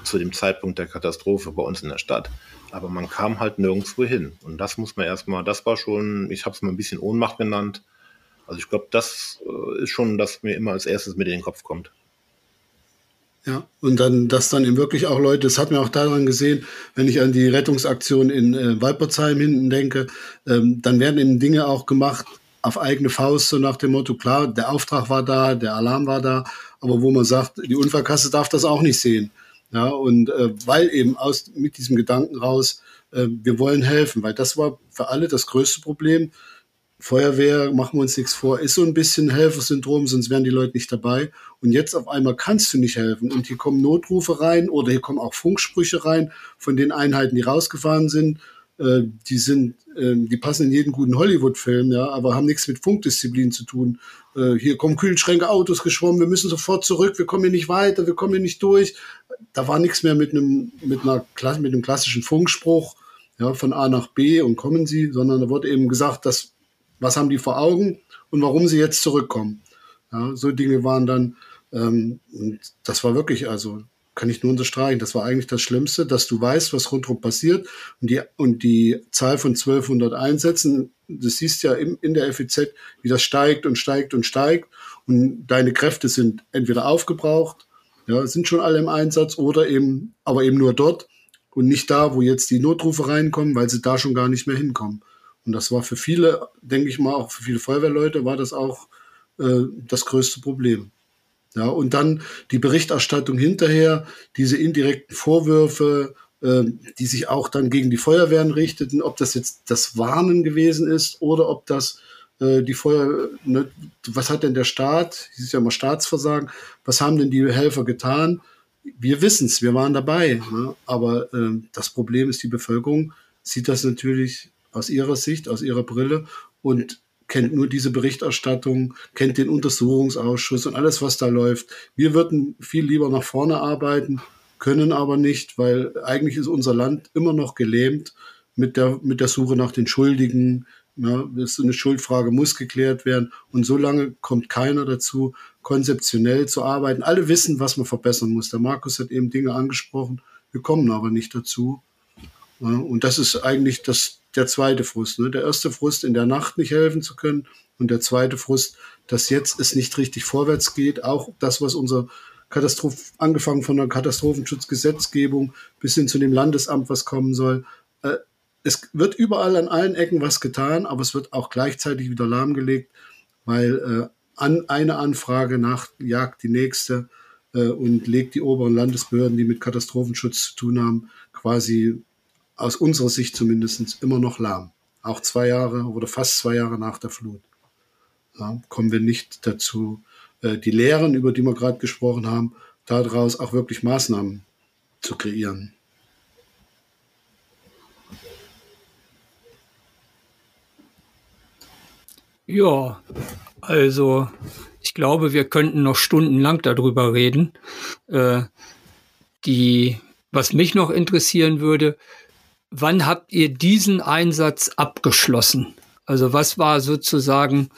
zu dem Zeitpunkt der Katastrophe bei uns in der Stadt. Aber man kam halt nirgendwo hin. Und das muss man erstmal, das war schon, ich habe es mal ein bisschen Ohnmacht genannt. Also ich glaube, das äh, ist schon, das mir immer als erstes mit in den Kopf kommt.
Ja, und dann, dass dann eben wirklich auch Leute, das hat man auch daran gesehen, wenn ich an die Rettungsaktion in äh, Walpertsheim hinten denke, ähm, dann werden eben Dinge auch gemacht auf eigene Faust, so nach dem Motto, klar, der Auftrag war da, der Alarm war da, aber wo man sagt, die Unfallkasse darf das auch nicht sehen. Ja, und äh, weil eben aus, mit diesem Gedanken raus, äh, wir wollen helfen, weil das war für alle das größte Problem. Feuerwehr, machen wir uns nichts vor, ist so ein bisschen Helfersyndrom, sonst wären die Leute nicht dabei. Und jetzt auf einmal kannst du nicht helfen. Und hier kommen Notrufe rein oder hier kommen auch Funksprüche rein von den Einheiten, die rausgefahren sind. Äh, die sind, äh, die passen in jeden guten Hollywood-Film, ja, aber haben nichts mit Funkdisziplin zu tun. Äh, hier kommen Kühlschränke, Autos geschwommen, wir müssen sofort zurück, wir kommen hier nicht weiter, wir kommen hier nicht durch. Da war nichts mehr mit einem, mit einer, mit einem klassischen Funkspruch, ja, von A nach B und kommen Sie, sondern da wurde eben gesagt, dass was haben die vor Augen und warum sie jetzt zurückkommen. Ja, so Dinge waren dann, ähm, und das war wirklich, also kann ich nur unterstreichen, das war eigentlich das Schlimmste, dass du weißt, was rundherum passiert und die, und die Zahl von 1200 Einsätzen, das siehst ja in, in der FEZ, wie das steigt und steigt und steigt und deine Kräfte sind entweder aufgebraucht, ja, sind schon alle im Einsatz oder eben, aber eben nur dort und nicht da, wo jetzt die Notrufe reinkommen, weil sie da schon gar nicht mehr hinkommen. Und das war für viele, denke ich mal, auch für viele Feuerwehrleute war das auch äh, das größte Problem. Ja, und dann die Berichterstattung hinterher, diese indirekten Vorwürfe, äh, die sich auch dann gegen die Feuerwehren richteten, ob das jetzt das Warnen gewesen ist oder ob das äh, die Feuer, ne, was hat denn der Staat, das ist ja immer Staatsversagen, was haben denn die Helfer getan? Wir wissen es, wir waren dabei, ne? aber äh, das Problem ist, die Bevölkerung sieht das natürlich aus ihrer Sicht, aus ihrer Brille und kennt nur diese Berichterstattung, kennt den Untersuchungsausschuss und alles, was da läuft. Wir würden viel lieber nach vorne arbeiten, können aber nicht, weil eigentlich ist unser Land immer noch gelähmt mit der, mit der Suche nach den Schuldigen. Ja, ist eine Schuldfrage muss geklärt werden. Und so lange kommt keiner dazu, konzeptionell zu arbeiten. Alle wissen, was man verbessern muss. Der Markus hat eben Dinge angesprochen. Wir kommen aber nicht dazu. Ja, und das ist eigentlich das, der zweite Frust. Ne? Der erste Frust, in der Nacht nicht helfen zu können. Und der zweite Frust, dass jetzt es nicht richtig vorwärts geht. Auch das, was unser Katastroph angefangen von der Katastrophenschutzgesetzgebung bis hin zu dem Landesamt, was kommen soll. Äh, es wird überall an allen Ecken was getan, aber es wird auch gleichzeitig wieder lahmgelegt, weil äh, an eine Anfrage nach jagt die nächste äh, und legt die oberen Landesbehörden, die mit Katastrophenschutz zu tun haben, quasi aus unserer Sicht zumindest immer noch lahm. Auch zwei Jahre oder fast zwei Jahre nach der Flut. Ja, kommen wir nicht dazu, äh, die Lehren, über die wir gerade gesprochen haben, daraus auch wirklich Maßnahmen zu kreieren.
Ja, also ich glaube, wir könnten noch stundenlang darüber reden. Äh, die, was mich noch interessieren würde, wann habt ihr diesen Einsatz abgeschlossen? Also was war sozusagen,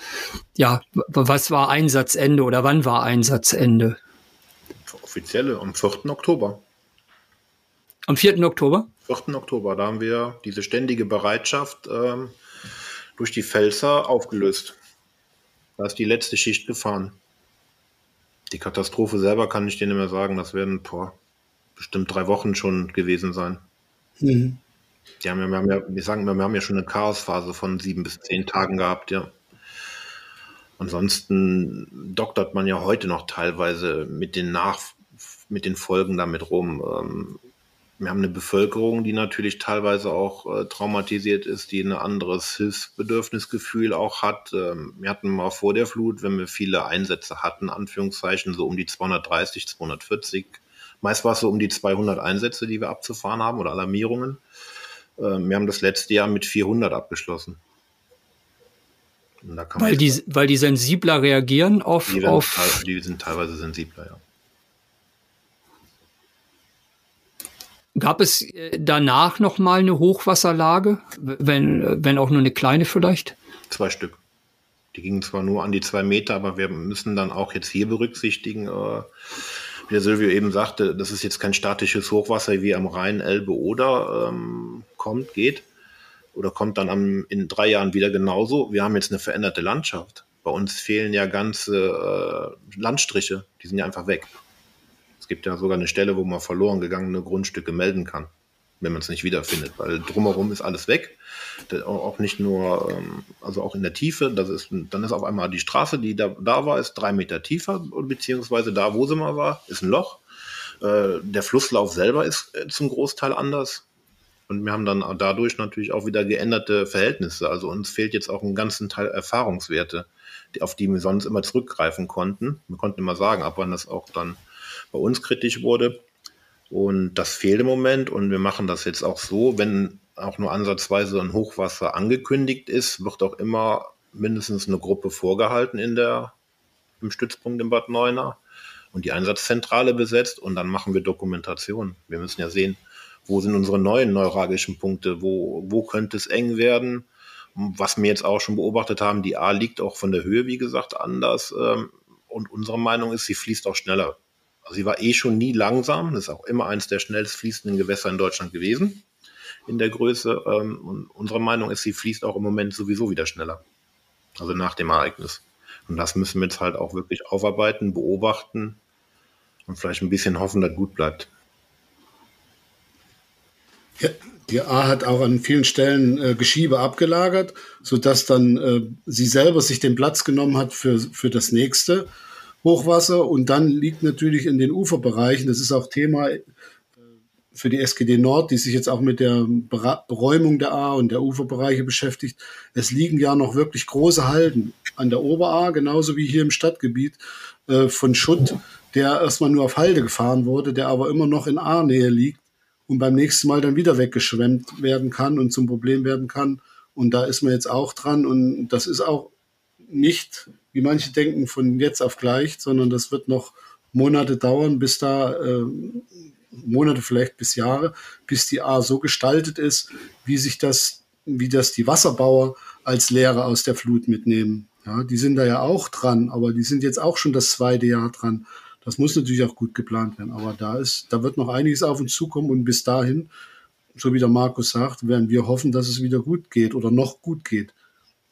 ja, was war Einsatzende oder wann war Einsatzende?
Offizielle am 4. Oktober.
Am 4. Oktober?
4. Oktober, da haben wir diese ständige Bereitschaft ähm, durch die Pfälzer aufgelöst. Da ist die letzte Schicht gefahren. Die Katastrophe selber kann ich dir nicht mehr sagen. Das werden boah, bestimmt drei Wochen schon gewesen sein. Mhm. Ja, wir, haben ja, wir sagen, wir haben ja schon eine Chaosphase von sieben bis zehn Tagen gehabt, ja. Ansonsten doktert man ja heute noch teilweise mit den Nach mit den Folgen damit rum. Ähm, wir haben eine Bevölkerung, die natürlich teilweise auch äh, traumatisiert ist, die ein anderes Hilfsbedürfnisgefühl auch hat. Ähm, wir hatten mal vor der Flut, wenn wir viele Einsätze hatten, Anführungszeichen, so um die 230, 240. Meist war es so um die 200 Einsätze, die wir abzufahren haben oder Alarmierungen. Ähm, wir haben das letzte Jahr mit 400 abgeschlossen.
weil, die, weil die sensibler reagieren auf.
Die,
auf
die sind teilweise sensibler, ja.
Gab es äh, danach noch mal eine Hochwasserlage, wenn, wenn auch nur eine kleine vielleicht?
Zwei Stück. Die gingen zwar nur an die zwei Meter, aber wir müssen dann auch jetzt hier berücksichtigen, äh, wie der Silvio eben sagte, das ist jetzt kein statisches Hochwasser wie am Rhein, Elbe oder ähm, kommt, geht oder kommt dann am, in drei Jahren wieder genauso. Wir haben jetzt eine veränderte Landschaft. Bei uns fehlen ja ganze äh, Landstriche, die sind ja einfach weg. Es gibt ja sogar eine Stelle, wo man verloren gegangene Grundstücke melden kann, wenn man es nicht wiederfindet, weil drumherum ist alles weg. Auch nicht nur, ähm, also auch in der Tiefe, das ist, dann ist auf einmal die Straße, die da, da war, ist drei Meter tiefer, beziehungsweise da, wo sie mal war, ist ein Loch. Äh, der Flusslauf selber ist äh, zum Großteil anders. Und wir haben dann dadurch natürlich auch wieder geänderte Verhältnisse. Also uns fehlt jetzt auch ein ganzen Teil Erfahrungswerte, auf die wir sonst immer zurückgreifen konnten. Wir konnten immer sagen, ab wann das auch dann bei uns kritisch wurde. Und das fehlt im Moment und wir machen das jetzt auch so, wenn auch nur ansatzweise ein Hochwasser angekündigt ist, wird auch immer mindestens eine Gruppe vorgehalten in der, im Stützpunkt in Bad Neuenahr und die Einsatzzentrale besetzt und dann machen wir Dokumentation. Wir müssen ja sehen, wo sind unsere neuen neuralgischen Punkte, wo, wo könnte es eng werden. Was wir jetzt auch schon beobachtet haben, die A liegt auch von der Höhe, wie gesagt, anders. Ähm, und unsere Meinung ist, sie fließt auch schneller. Also sie war eh schon nie langsam. Das ist auch immer eines der schnellst fließenden Gewässer in Deutschland gewesen in der Größe. Ähm, und unsere Meinung ist, sie fließt auch im Moment sowieso wieder schneller. Also nach dem Ereignis. Und das müssen wir jetzt halt auch wirklich aufarbeiten, beobachten und vielleicht ein bisschen hoffen, dass gut bleibt.
Ja, die A hat auch an vielen Stellen äh, Geschiebe abgelagert, sodass dann äh, sie selber sich den Platz genommen hat für, für das nächste. Hochwasser und dann liegt natürlich in den Uferbereichen, das ist auch Thema äh, für die SGD Nord, die sich jetzt auch mit der Beräumung der A und der Uferbereiche beschäftigt. Es liegen ja noch wirklich große Halden an der Ober-A, genauso wie hier im Stadtgebiet, äh, von Schutt, der erstmal nur auf Halde gefahren wurde, der aber immer noch in A-Nähe liegt und beim nächsten Mal dann wieder weggeschwemmt werden kann und zum Problem werden kann. Und da ist man jetzt auch dran und das ist auch nicht wie manche denken, von jetzt auf gleich, sondern das wird noch Monate dauern, bis da, äh, Monate vielleicht bis Jahre, bis die A so gestaltet ist, wie sich das, wie das die Wasserbauer als Lehre aus der Flut mitnehmen. Ja, die sind da ja auch dran, aber die sind jetzt auch schon das zweite Jahr dran. Das muss natürlich auch gut geplant werden. Aber da ist, da wird noch einiges auf uns zukommen und bis dahin, so wie der Markus sagt, werden wir hoffen, dass es wieder gut geht oder noch gut geht.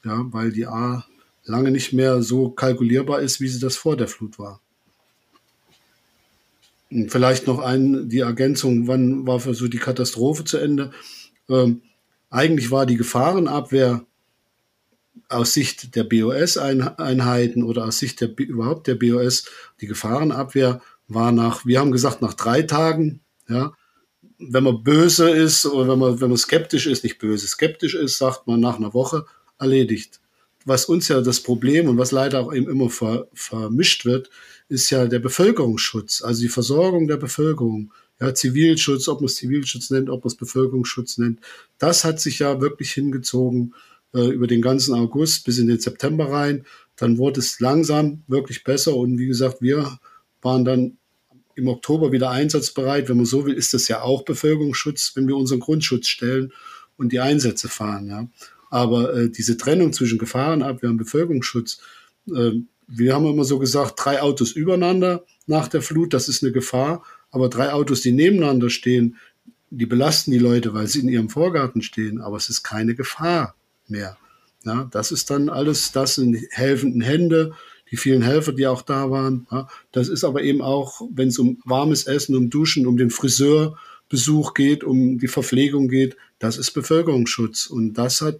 Ja, weil die A lange nicht mehr so kalkulierbar ist, wie sie das vor der Flut war. Und vielleicht noch ein, die Ergänzung, wann war für so die Katastrophe zu Ende? Ähm, eigentlich war die Gefahrenabwehr aus Sicht der BOS-Einheiten oder aus Sicht der, überhaupt der BOS, die Gefahrenabwehr war nach, wir haben gesagt, nach drei Tagen, ja, wenn man böse ist oder wenn man, wenn man skeptisch ist, nicht böse, skeptisch ist, sagt man nach einer Woche erledigt was uns ja das Problem und was leider auch eben immer ver, vermischt wird, ist ja der Bevölkerungsschutz, also die Versorgung der Bevölkerung. Ja, Zivilschutz, ob man es Zivilschutz nennt, ob man es Bevölkerungsschutz nennt. Das hat sich ja wirklich hingezogen äh, über den ganzen August bis in den September rein. Dann wurde es langsam wirklich besser und wie gesagt, wir waren dann im Oktober wieder einsatzbereit. Wenn man so will, ist das ja auch Bevölkerungsschutz, wenn wir unseren Grundschutz stellen und die Einsätze fahren. Ja. Aber äh, diese Trennung zwischen Gefahrenabwehr und Bevölkerungsschutz, äh, wir haben immer so gesagt, drei Autos übereinander nach der Flut, das ist eine Gefahr. Aber drei Autos, die nebeneinander stehen, die belasten die Leute, weil sie in ihrem Vorgarten stehen. Aber es ist keine Gefahr mehr. Ja, das ist dann alles, das sind helfenden Hände, die vielen Helfer, die auch da waren. Ja, das ist aber eben auch, wenn es um warmes Essen, um Duschen, um den Friseurbesuch geht, um die Verpflegung geht, das ist Bevölkerungsschutz. Und das hat,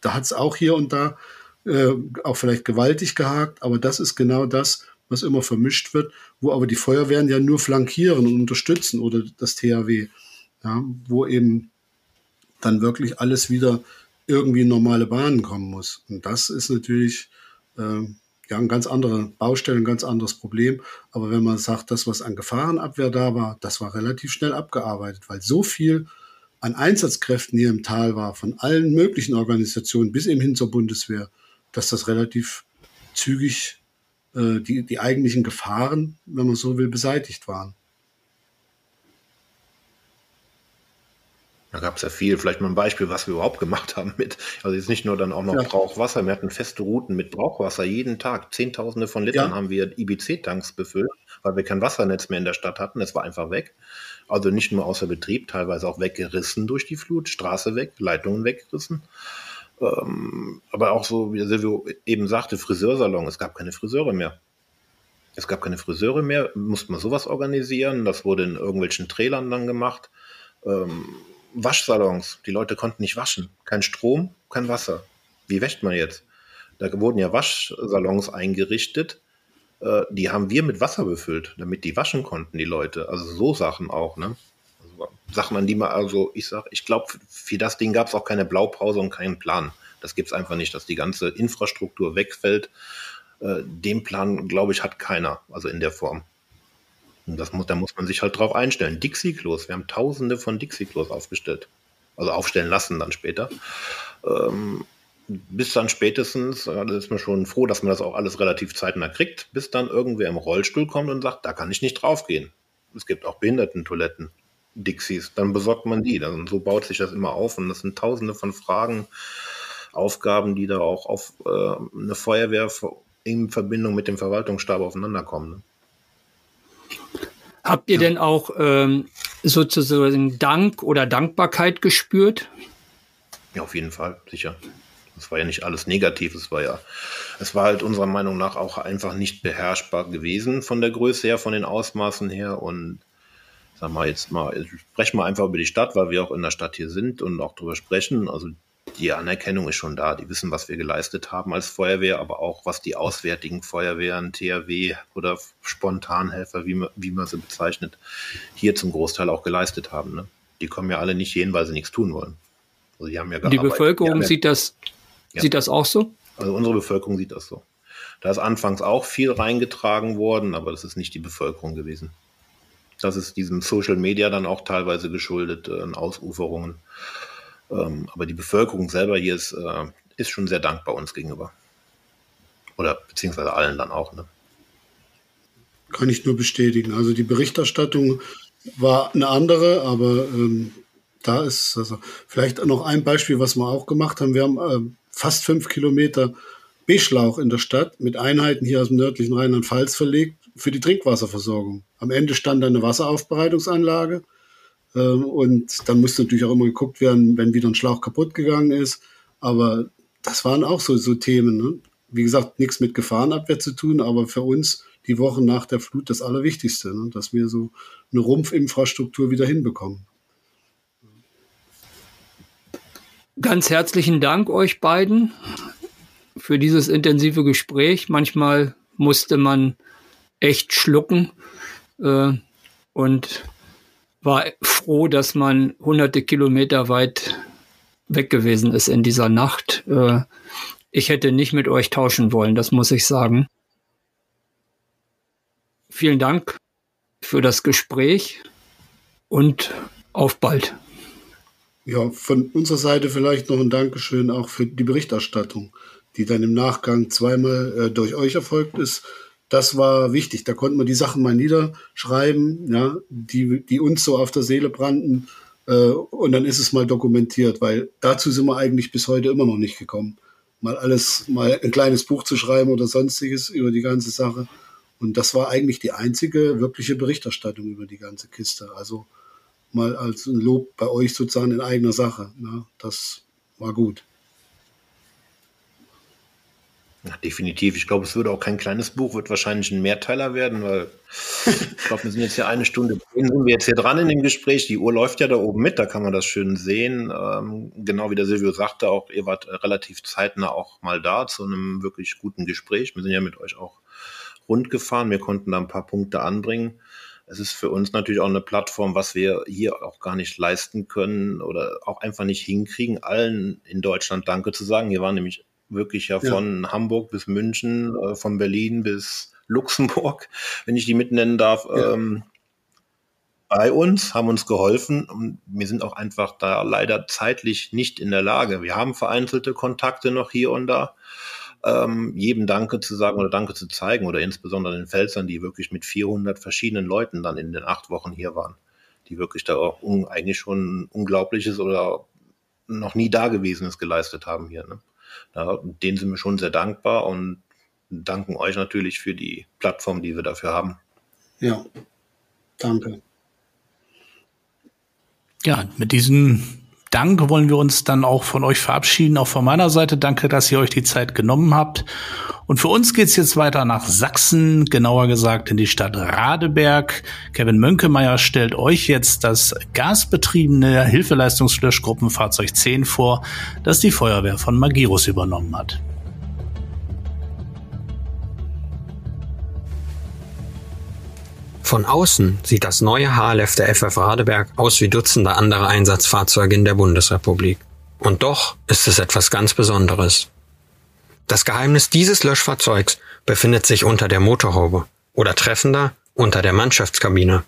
da hat es auch hier und da äh, auch vielleicht gewaltig gehakt, aber das ist genau das, was immer vermischt wird, wo aber die Feuerwehren ja nur flankieren und unterstützen oder das THW, ja, wo eben dann wirklich alles wieder irgendwie in normale Bahnen kommen muss. Und das ist natürlich äh, ja ein ganz anderer Baustelle, ein ganz anderes Problem. Aber wenn man sagt, das, was an Gefahrenabwehr da war, das war relativ schnell abgearbeitet, weil so viel an Einsatzkräften hier im Tal war, von allen möglichen Organisationen bis eben hin zur Bundeswehr, dass das relativ zügig äh, die, die eigentlichen Gefahren, wenn man so will, beseitigt waren.
Da gab es ja viel. Vielleicht mal ein Beispiel, was wir überhaupt gemacht haben mit, also jetzt nicht nur dann auch noch ja. Brauchwasser, wir hatten feste Routen mit Brauchwasser jeden Tag. Zehntausende von Litern ja. haben wir IBC-Tanks befüllt, weil wir kein Wassernetz mehr in der Stadt hatten. Es war einfach weg. Also nicht nur außer Betrieb, teilweise auch weggerissen durch die Flut, Straße weg, Leitungen weggerissen. Ähm, aber auch so, wie Silvio eben sagte, Friseursalon, es gab keine Friseure mehr. Es gab keine Friseure mehr, musste man sowas organisieren. Das wurde in irgendwelchen Trailern dann gemacht. Waschsalons. Die Leute konnten nicht waschen. Kein Strom, kein Wasser. Wie wäscht man jetzt? Da wurden ja Waschsalons eingerichtet. Äh, die haben wir mit Wasser befüllt, damit die waschen konnten, die Leute. Also so Sachen auch, ne? Also Sachen, an die man, also ich sag, ich glaube, für das Ding gab es auch keine Blaupause und keinen Plan. Das gibt es einfach nicht, dass die ganze Infrastruktur wegfällt. Äh, den Plan, glaube ich, hat keiner, also in der Form. Und das muss, da muss man sich halt drauf einstellen. Dixie-Klos, wir haben tausende von Dixie-Klos aufgestellt. Also aufstellen lassen dann später. Ähm, bis dann spätestens, da ist man schon froh, dass man das auch alles relativ zeitnah kriegt, bis dann irgendwer im Rollstuhl kommt und sagt, da kann ich nicht draufgehen. Es gibt auch Behindertentoiletten, Dixies, dann besorgt man die. Und so baut sich das immer auf und das sind tausende von Fragen, Aufgaben, die da auch auf äh, eine Feuerwehr in Verbindung mit dem Verwaltungsstab aufeinanderkommen. Ne?
Habt ihr ja. denn auch ähm, sozusagen Dank oder Dankbarkeit gespürt?
Ja, auf jeden Fall, sicher. Es war ja nicht alles negativ, es war ja, es war halt unserer Meinung nach auch einfach nicht beherrschbar gewesen von der Größe her, von den Ausmaßen her und sag mal jetzt mal, sprechen wir einfach über die Stadt, weil wir auch in der Stadt hier sind und auch drüber sprechen. Also die Anerkennung ist schon da. Die wissen, was wir geleistet haben als Feuerwehr, aber auch, was die auswärtigen Feuerwehren, THW oder Spontanhelfer, wie man, wie man sie bezeichnet, hier zum Großteil auch geleistet haben. Ne? Die kommen ja alle nicht hin, weil sie nichts tun wollen.
Also die haben ja Die Bevölkerung die sieht, das, ja. sieht das auch so?
Also unsere Bevölkerung sieht das so. Da ist anfangs auch viel reingetragen worden, aber das ist nicht die Bevölkerung gewesen. Das ist diesem Social Media dann auch teilweise geschuldet, äh, Ausuferungen. Ähm, aber die Bevölkerung selber hier ist, äh, ist schon sehr dankbar uns gegenüber. Oder beziehungsweise allen dann auch. Ne?
Kann ich nur bestätigen. Also die Berichterstattung war eine andere, aber ähm, da ist also vielleicht noch ein Beispiel, was wir auch gemacht haben. Wir haben äh, fast fünf Kilometer Beschlauch in der Stadt mit Einheiten hier aus dem nördlichen Rheinland-Pfalz verlegt für die Trinkwasserversorgung. Am Ende stand eine Wasseraufbereitungsanlage und dann musste natürlich auch immer geguckt werden, wenn wieder ein Schlauch kaputt gegangen ist. Aber das waren auch so, so Themen. Ne? Wie gesagt, nichts mit Gefahrenabwehr zu tun, aber für uns die Wochen nach der Flut das Allerwichtigste, ne? dass wir so eine Rumpfinfrastruktur wieder hinbekommen.
Ganz herzlichen Dank euch beiden für dieses intensive Gespräch. Manchmal musste man echt schlucken äh, und war froh, dass man hunderte Kilometer weit weg gewesen ist in dieser Nacht. Äh, ich hätte nicht mit euch tauschen wollen, das muss ich sagen. Vielen Dank für das Gespräch und auf bald.
Ja, von unserer Seite vielleicht noch ein Dankeschön auch für die Berichterstattung, die dann im Nachgang zweimal äh, durch euch erfolgt ist das war wichtig. Da konnten wir die Sachen mal niederschreiben, ja, die, die uns so auf der Seele brannten. Äh, und dann ist es mal dokumentiert, weil dazu sind wir eigentlich bis heute immer noch nicht gekommen. Mal alles, mal ein kleines Buch zu schreiben oder sonstiges über die ganze Sache. Und das war eigentlich die einzige wirkliche Berichterstattung über die ganze Kiste. Also mal als ein Lob bei euch sozusagen in eigener Sache. Ne? Das war gut.
Ja, definitiv. Ich glaube, es würde auch kein kleines Buch, wird wahrscheinlich ein Mehrteiler werden, weil ich glaube, wir sind jetzt hier eine Stunde, sind wir jetzt hier dran in dem Gespräch. Die Uhr läuft ja da oben mit, da kann man das schön sehen. Ähm, genau wie der Silvio sagte, auch ihr wart relativ zeitnah auch mal da zu einem wirklich guten Gespräch. Wir sind ja mit euch auch rund gefahren. Wir konnten da ein paar Punkte anbringen. Es ist für uns natürlich auch eine Plattform, was wir hier auch gar nicht leisten können oder auch einfach nicht hinkriegen, allen in Deutschland Danke zu sagen. Hier waren nämlich wirklich ja von ja. Hamburg bis München, äh, von Berlin bis Luxemburg, wenn ich die mitnennen darf, ja. ähm, bei uns, haben uns geholfen und wir sind auch einfach da leider zeitlich nicht in der Lage. Wir haben vereinzelte Kontakte noch hier und da. Ähm, jedem Danke zu sagen oder Danke zu zeigen oder insbesondere den Pfälzern, die wirklich mit 400 verschiedenen Leuten dann in den acht Wochen hier waren, die wirklich da auch eigentlich schon Unglaubliches oder noch nie Dagewesenes geleistet haben hier. Ne? Ja, denen sind wir schon sehr dankbar und danken euch natürlich für die Plattform, die wir dafür haben.
Ja, danke.
Ja, mit diesem Dank wollen wir uns dann auch von euch verabschieden. Auch von meiner Seite danke, dass ihr euch die Zeit genommen habt. Und für uns geht's jetzt weiter nach Sachsen, genauer gesagt in die Stadt Radeberg. Kevin Mönkemeyer stellt euch jetzt das gasbetriebene Hilfeleistungslöschgruppenfahrzeug 10 vor, das die Feuerwehr von Magirus übernommen hat.
Von außen sieht das neue HLF der FF Radeberg aus wie Dutzende andere Einsatzfahrzeuge in der Bundesrepublik. Und doch ist es etwas ganz Besonderes. Das Geheimnis dieses Löschfahrzeugs befindet sich unter der Motorhaube oder treffender unter der Mannschaftskabine.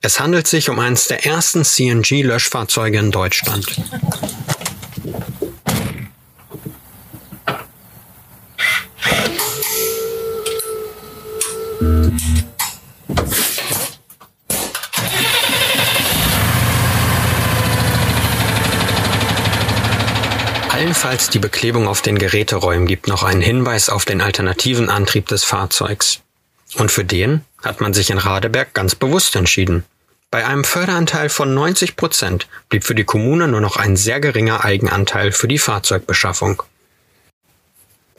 Es handelt sich um eines der ersten CNG-Löschfahrzeuge in Deutschland. Allenfalls die Beklebung auf den Geräteräumen gibt noch einen Hinweis auf den alternativen Antrieb des Fahrzeugs. Und für den hat man sich in Radeberg ganz bewusst entschieden. Bei einem Förderanteil von 90 Prozent blieb für die Kommune nur noch ein sehr geringer Eigenanteil für die Fahrzeugbeschaffung.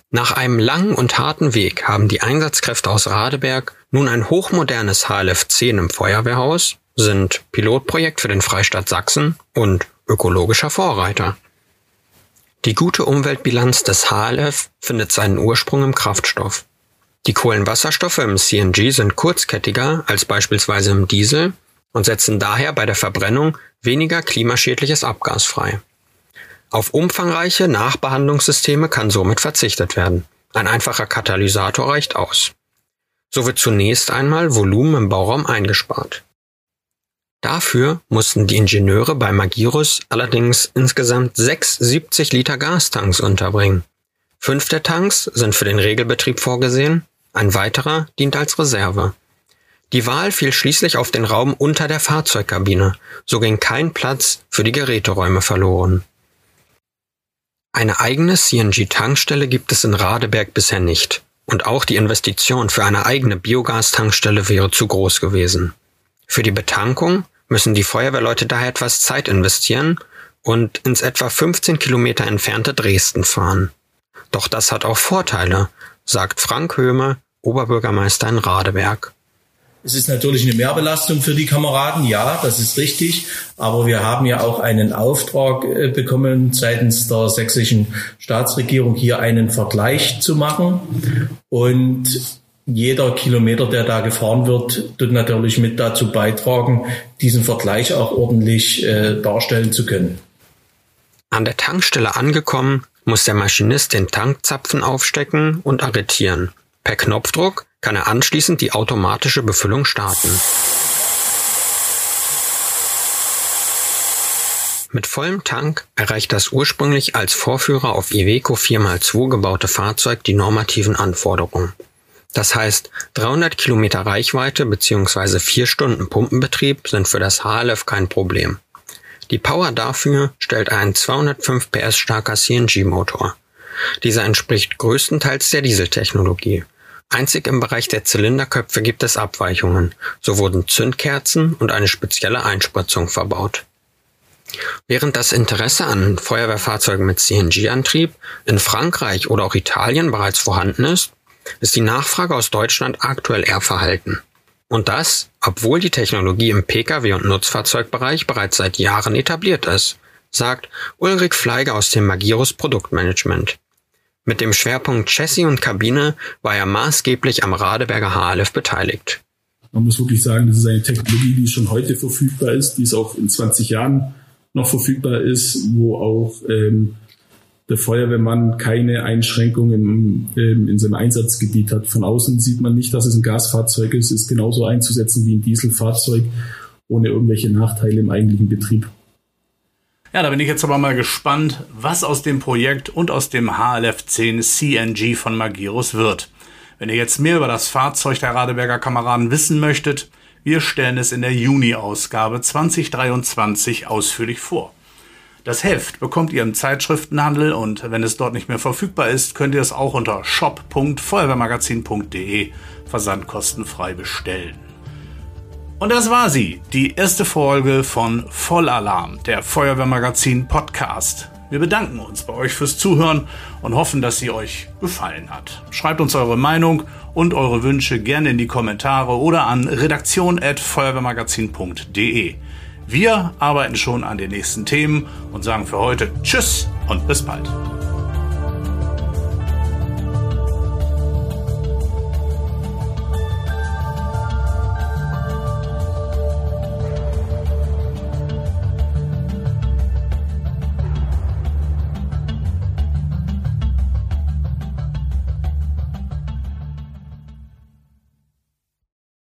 Nach einem langen und harten Weg haben die Einsatzkräfte aus Radeberg nun ein hochmodernes HLF 10 im Feuerwehrhaus, sind Pilotprojekt für den Freistaat Sachsen und ökologischer Vorreiter. Die gute Umweltbilanz des HLF findet seinen Ursprung im Kraftstoff. Die Kohlenwasserstoffe im CNG sind kurzkettiger als beispielsweise im Diesel und setzen daher bei der Verbrennung weniger klimaschädliches Abgas frei. Auf umfangreiche Nachbehandlungssysteme kann somit verzichtet werden. Ein einfacher Katalysator reicht aus. So wird zunächst einmal Volumen im Bauraum eingespart. Dafür mussten die Ingenieure bei Magirus allerdings insgesamt sechs 70 Liter Gastanks unterbringen. Fünf der Tanks sind für den Regelbetrieb vorgesehen, ein weiterer dient als Reserve. Die Wahl fiel schließlich auf den Raum unter der Fahrzeugkabine, so ging kein Platz für die Geräteräume verloren. Eine eigene CNG-Tankstelle gibt es in Radeberg bisher nicht, und auch die Investition für eine eigene Biogastankstelle wäre zu groß gewesen. Für die Betankung müssen die Feuerwehrleute daher etwas Zeit investieren und ins etwa 15 Kilometer entfernte Dresden fahren. Doch das hat auch Vorteile, sagt Frank Höhme, Oberbürgermeister in Radeberg.
Es ist natürlich eine Mehrbelastung für die Kameraden, ja, das ist richtig. Aber wir haben ja auch einen Auftrag äh, bekommen seitens der sächsischen Staatsregierung, hier einen Vergleich zu machen. Und jeder Kilometer, der da gefahren wird, tut natürlich mit dazu beitragen, diesen Vergleich auch ordentlich äh, darstellen zu können.
An der Tankstelle angekommen, muss der Maschinist den Tankzapfen aufstecken und arretieren. Per Knopfdruck kann er anschließend die automatische Befüllung starten. Mit vollem Tank erreicht das ursprünglich als Vorführer auf Iveco 4x2 gebaute Fahrzeug die normativen Anforderungen. Das heißt, 300 Kilometer Reichweite bzw. 4 Stunden Pumpenbetrieb sind für das HLF kein Problem. Die Power dafür stellt ein 205 PS starker CNG-Motor. Dieser entspricht größtenteils der Dieseltechnologie. Einzig im Bereich der Zylinderköpfe gibt es Abweichungen. So wurden Zündkerzen und eine spezielle Einspritzung verbaut. Während das Interesse an Feuerwehrfahrzeugen mit CNG-Antrieb in Frankreich oder auch Italien bereits vorhanden ist, ist die Nachfrage aus Deutschland aktuell eher verhalten. Und das, obwohl die Technologie im Pkw- und Nutzfahrzeugbereich bereits seit Jahren etabliert ist, sagt Ulrich Fleiger aus dem Magirus Produktmanagement. Mit dem Schwerpunkt Chassis und Kabine war er maßgeblich am Radeberger HLF beteiligt.
Man muss wirklich sagen, das ist eine Technologie, die schon heute verfügbar ist, die es auch in 20 Jahren noch verfügbar ist, wo auch ähm, der Feuerwehrmann keine Einschränkungen ähm, in seinem Einsatzgebiet hat. Von außen sieht man nicht, dass es ein Gasfahrzeug ist. Ist genauso einzusetzen wie ein Dieselfahrzeug ohne irgendwelche Nachteile im eigentlichen Betrieb.
Ja, da bin ich jetzt aber mal gespannt, was aus dem Projekt und aus dem HLF 10 CNG von Magirus wird. Wenn ihr jetzt mehr über das Fahrzeug der Radeberger Kameraden wissen möchtet, wir stellen es in der Juni-Ausgabe 2023 ausführlich vor. Das Heft bekommt ihr im Zeitschriftenhandel und wenn es dort nicht mehr verfügbar ist, könnt ihr es auch unter shop.feuerwehrmagazin.de versandkostenfrei bestellen. Und das war sie, die erste Folge von Vollalarm, der Feuerwehrmagazin Podcast. Wir bedanken uns bei euch fürs Zuhören und hoffen, dass sie euch gefallen hat. Schreibt uns eure Meinung und eure Wünsche gerne in die Kommentare oder an redaktion.feuerwehrmagazin.de. Wir arbeiten schon an den nächsten Themen und sagen für heute Tschüss und bis bald.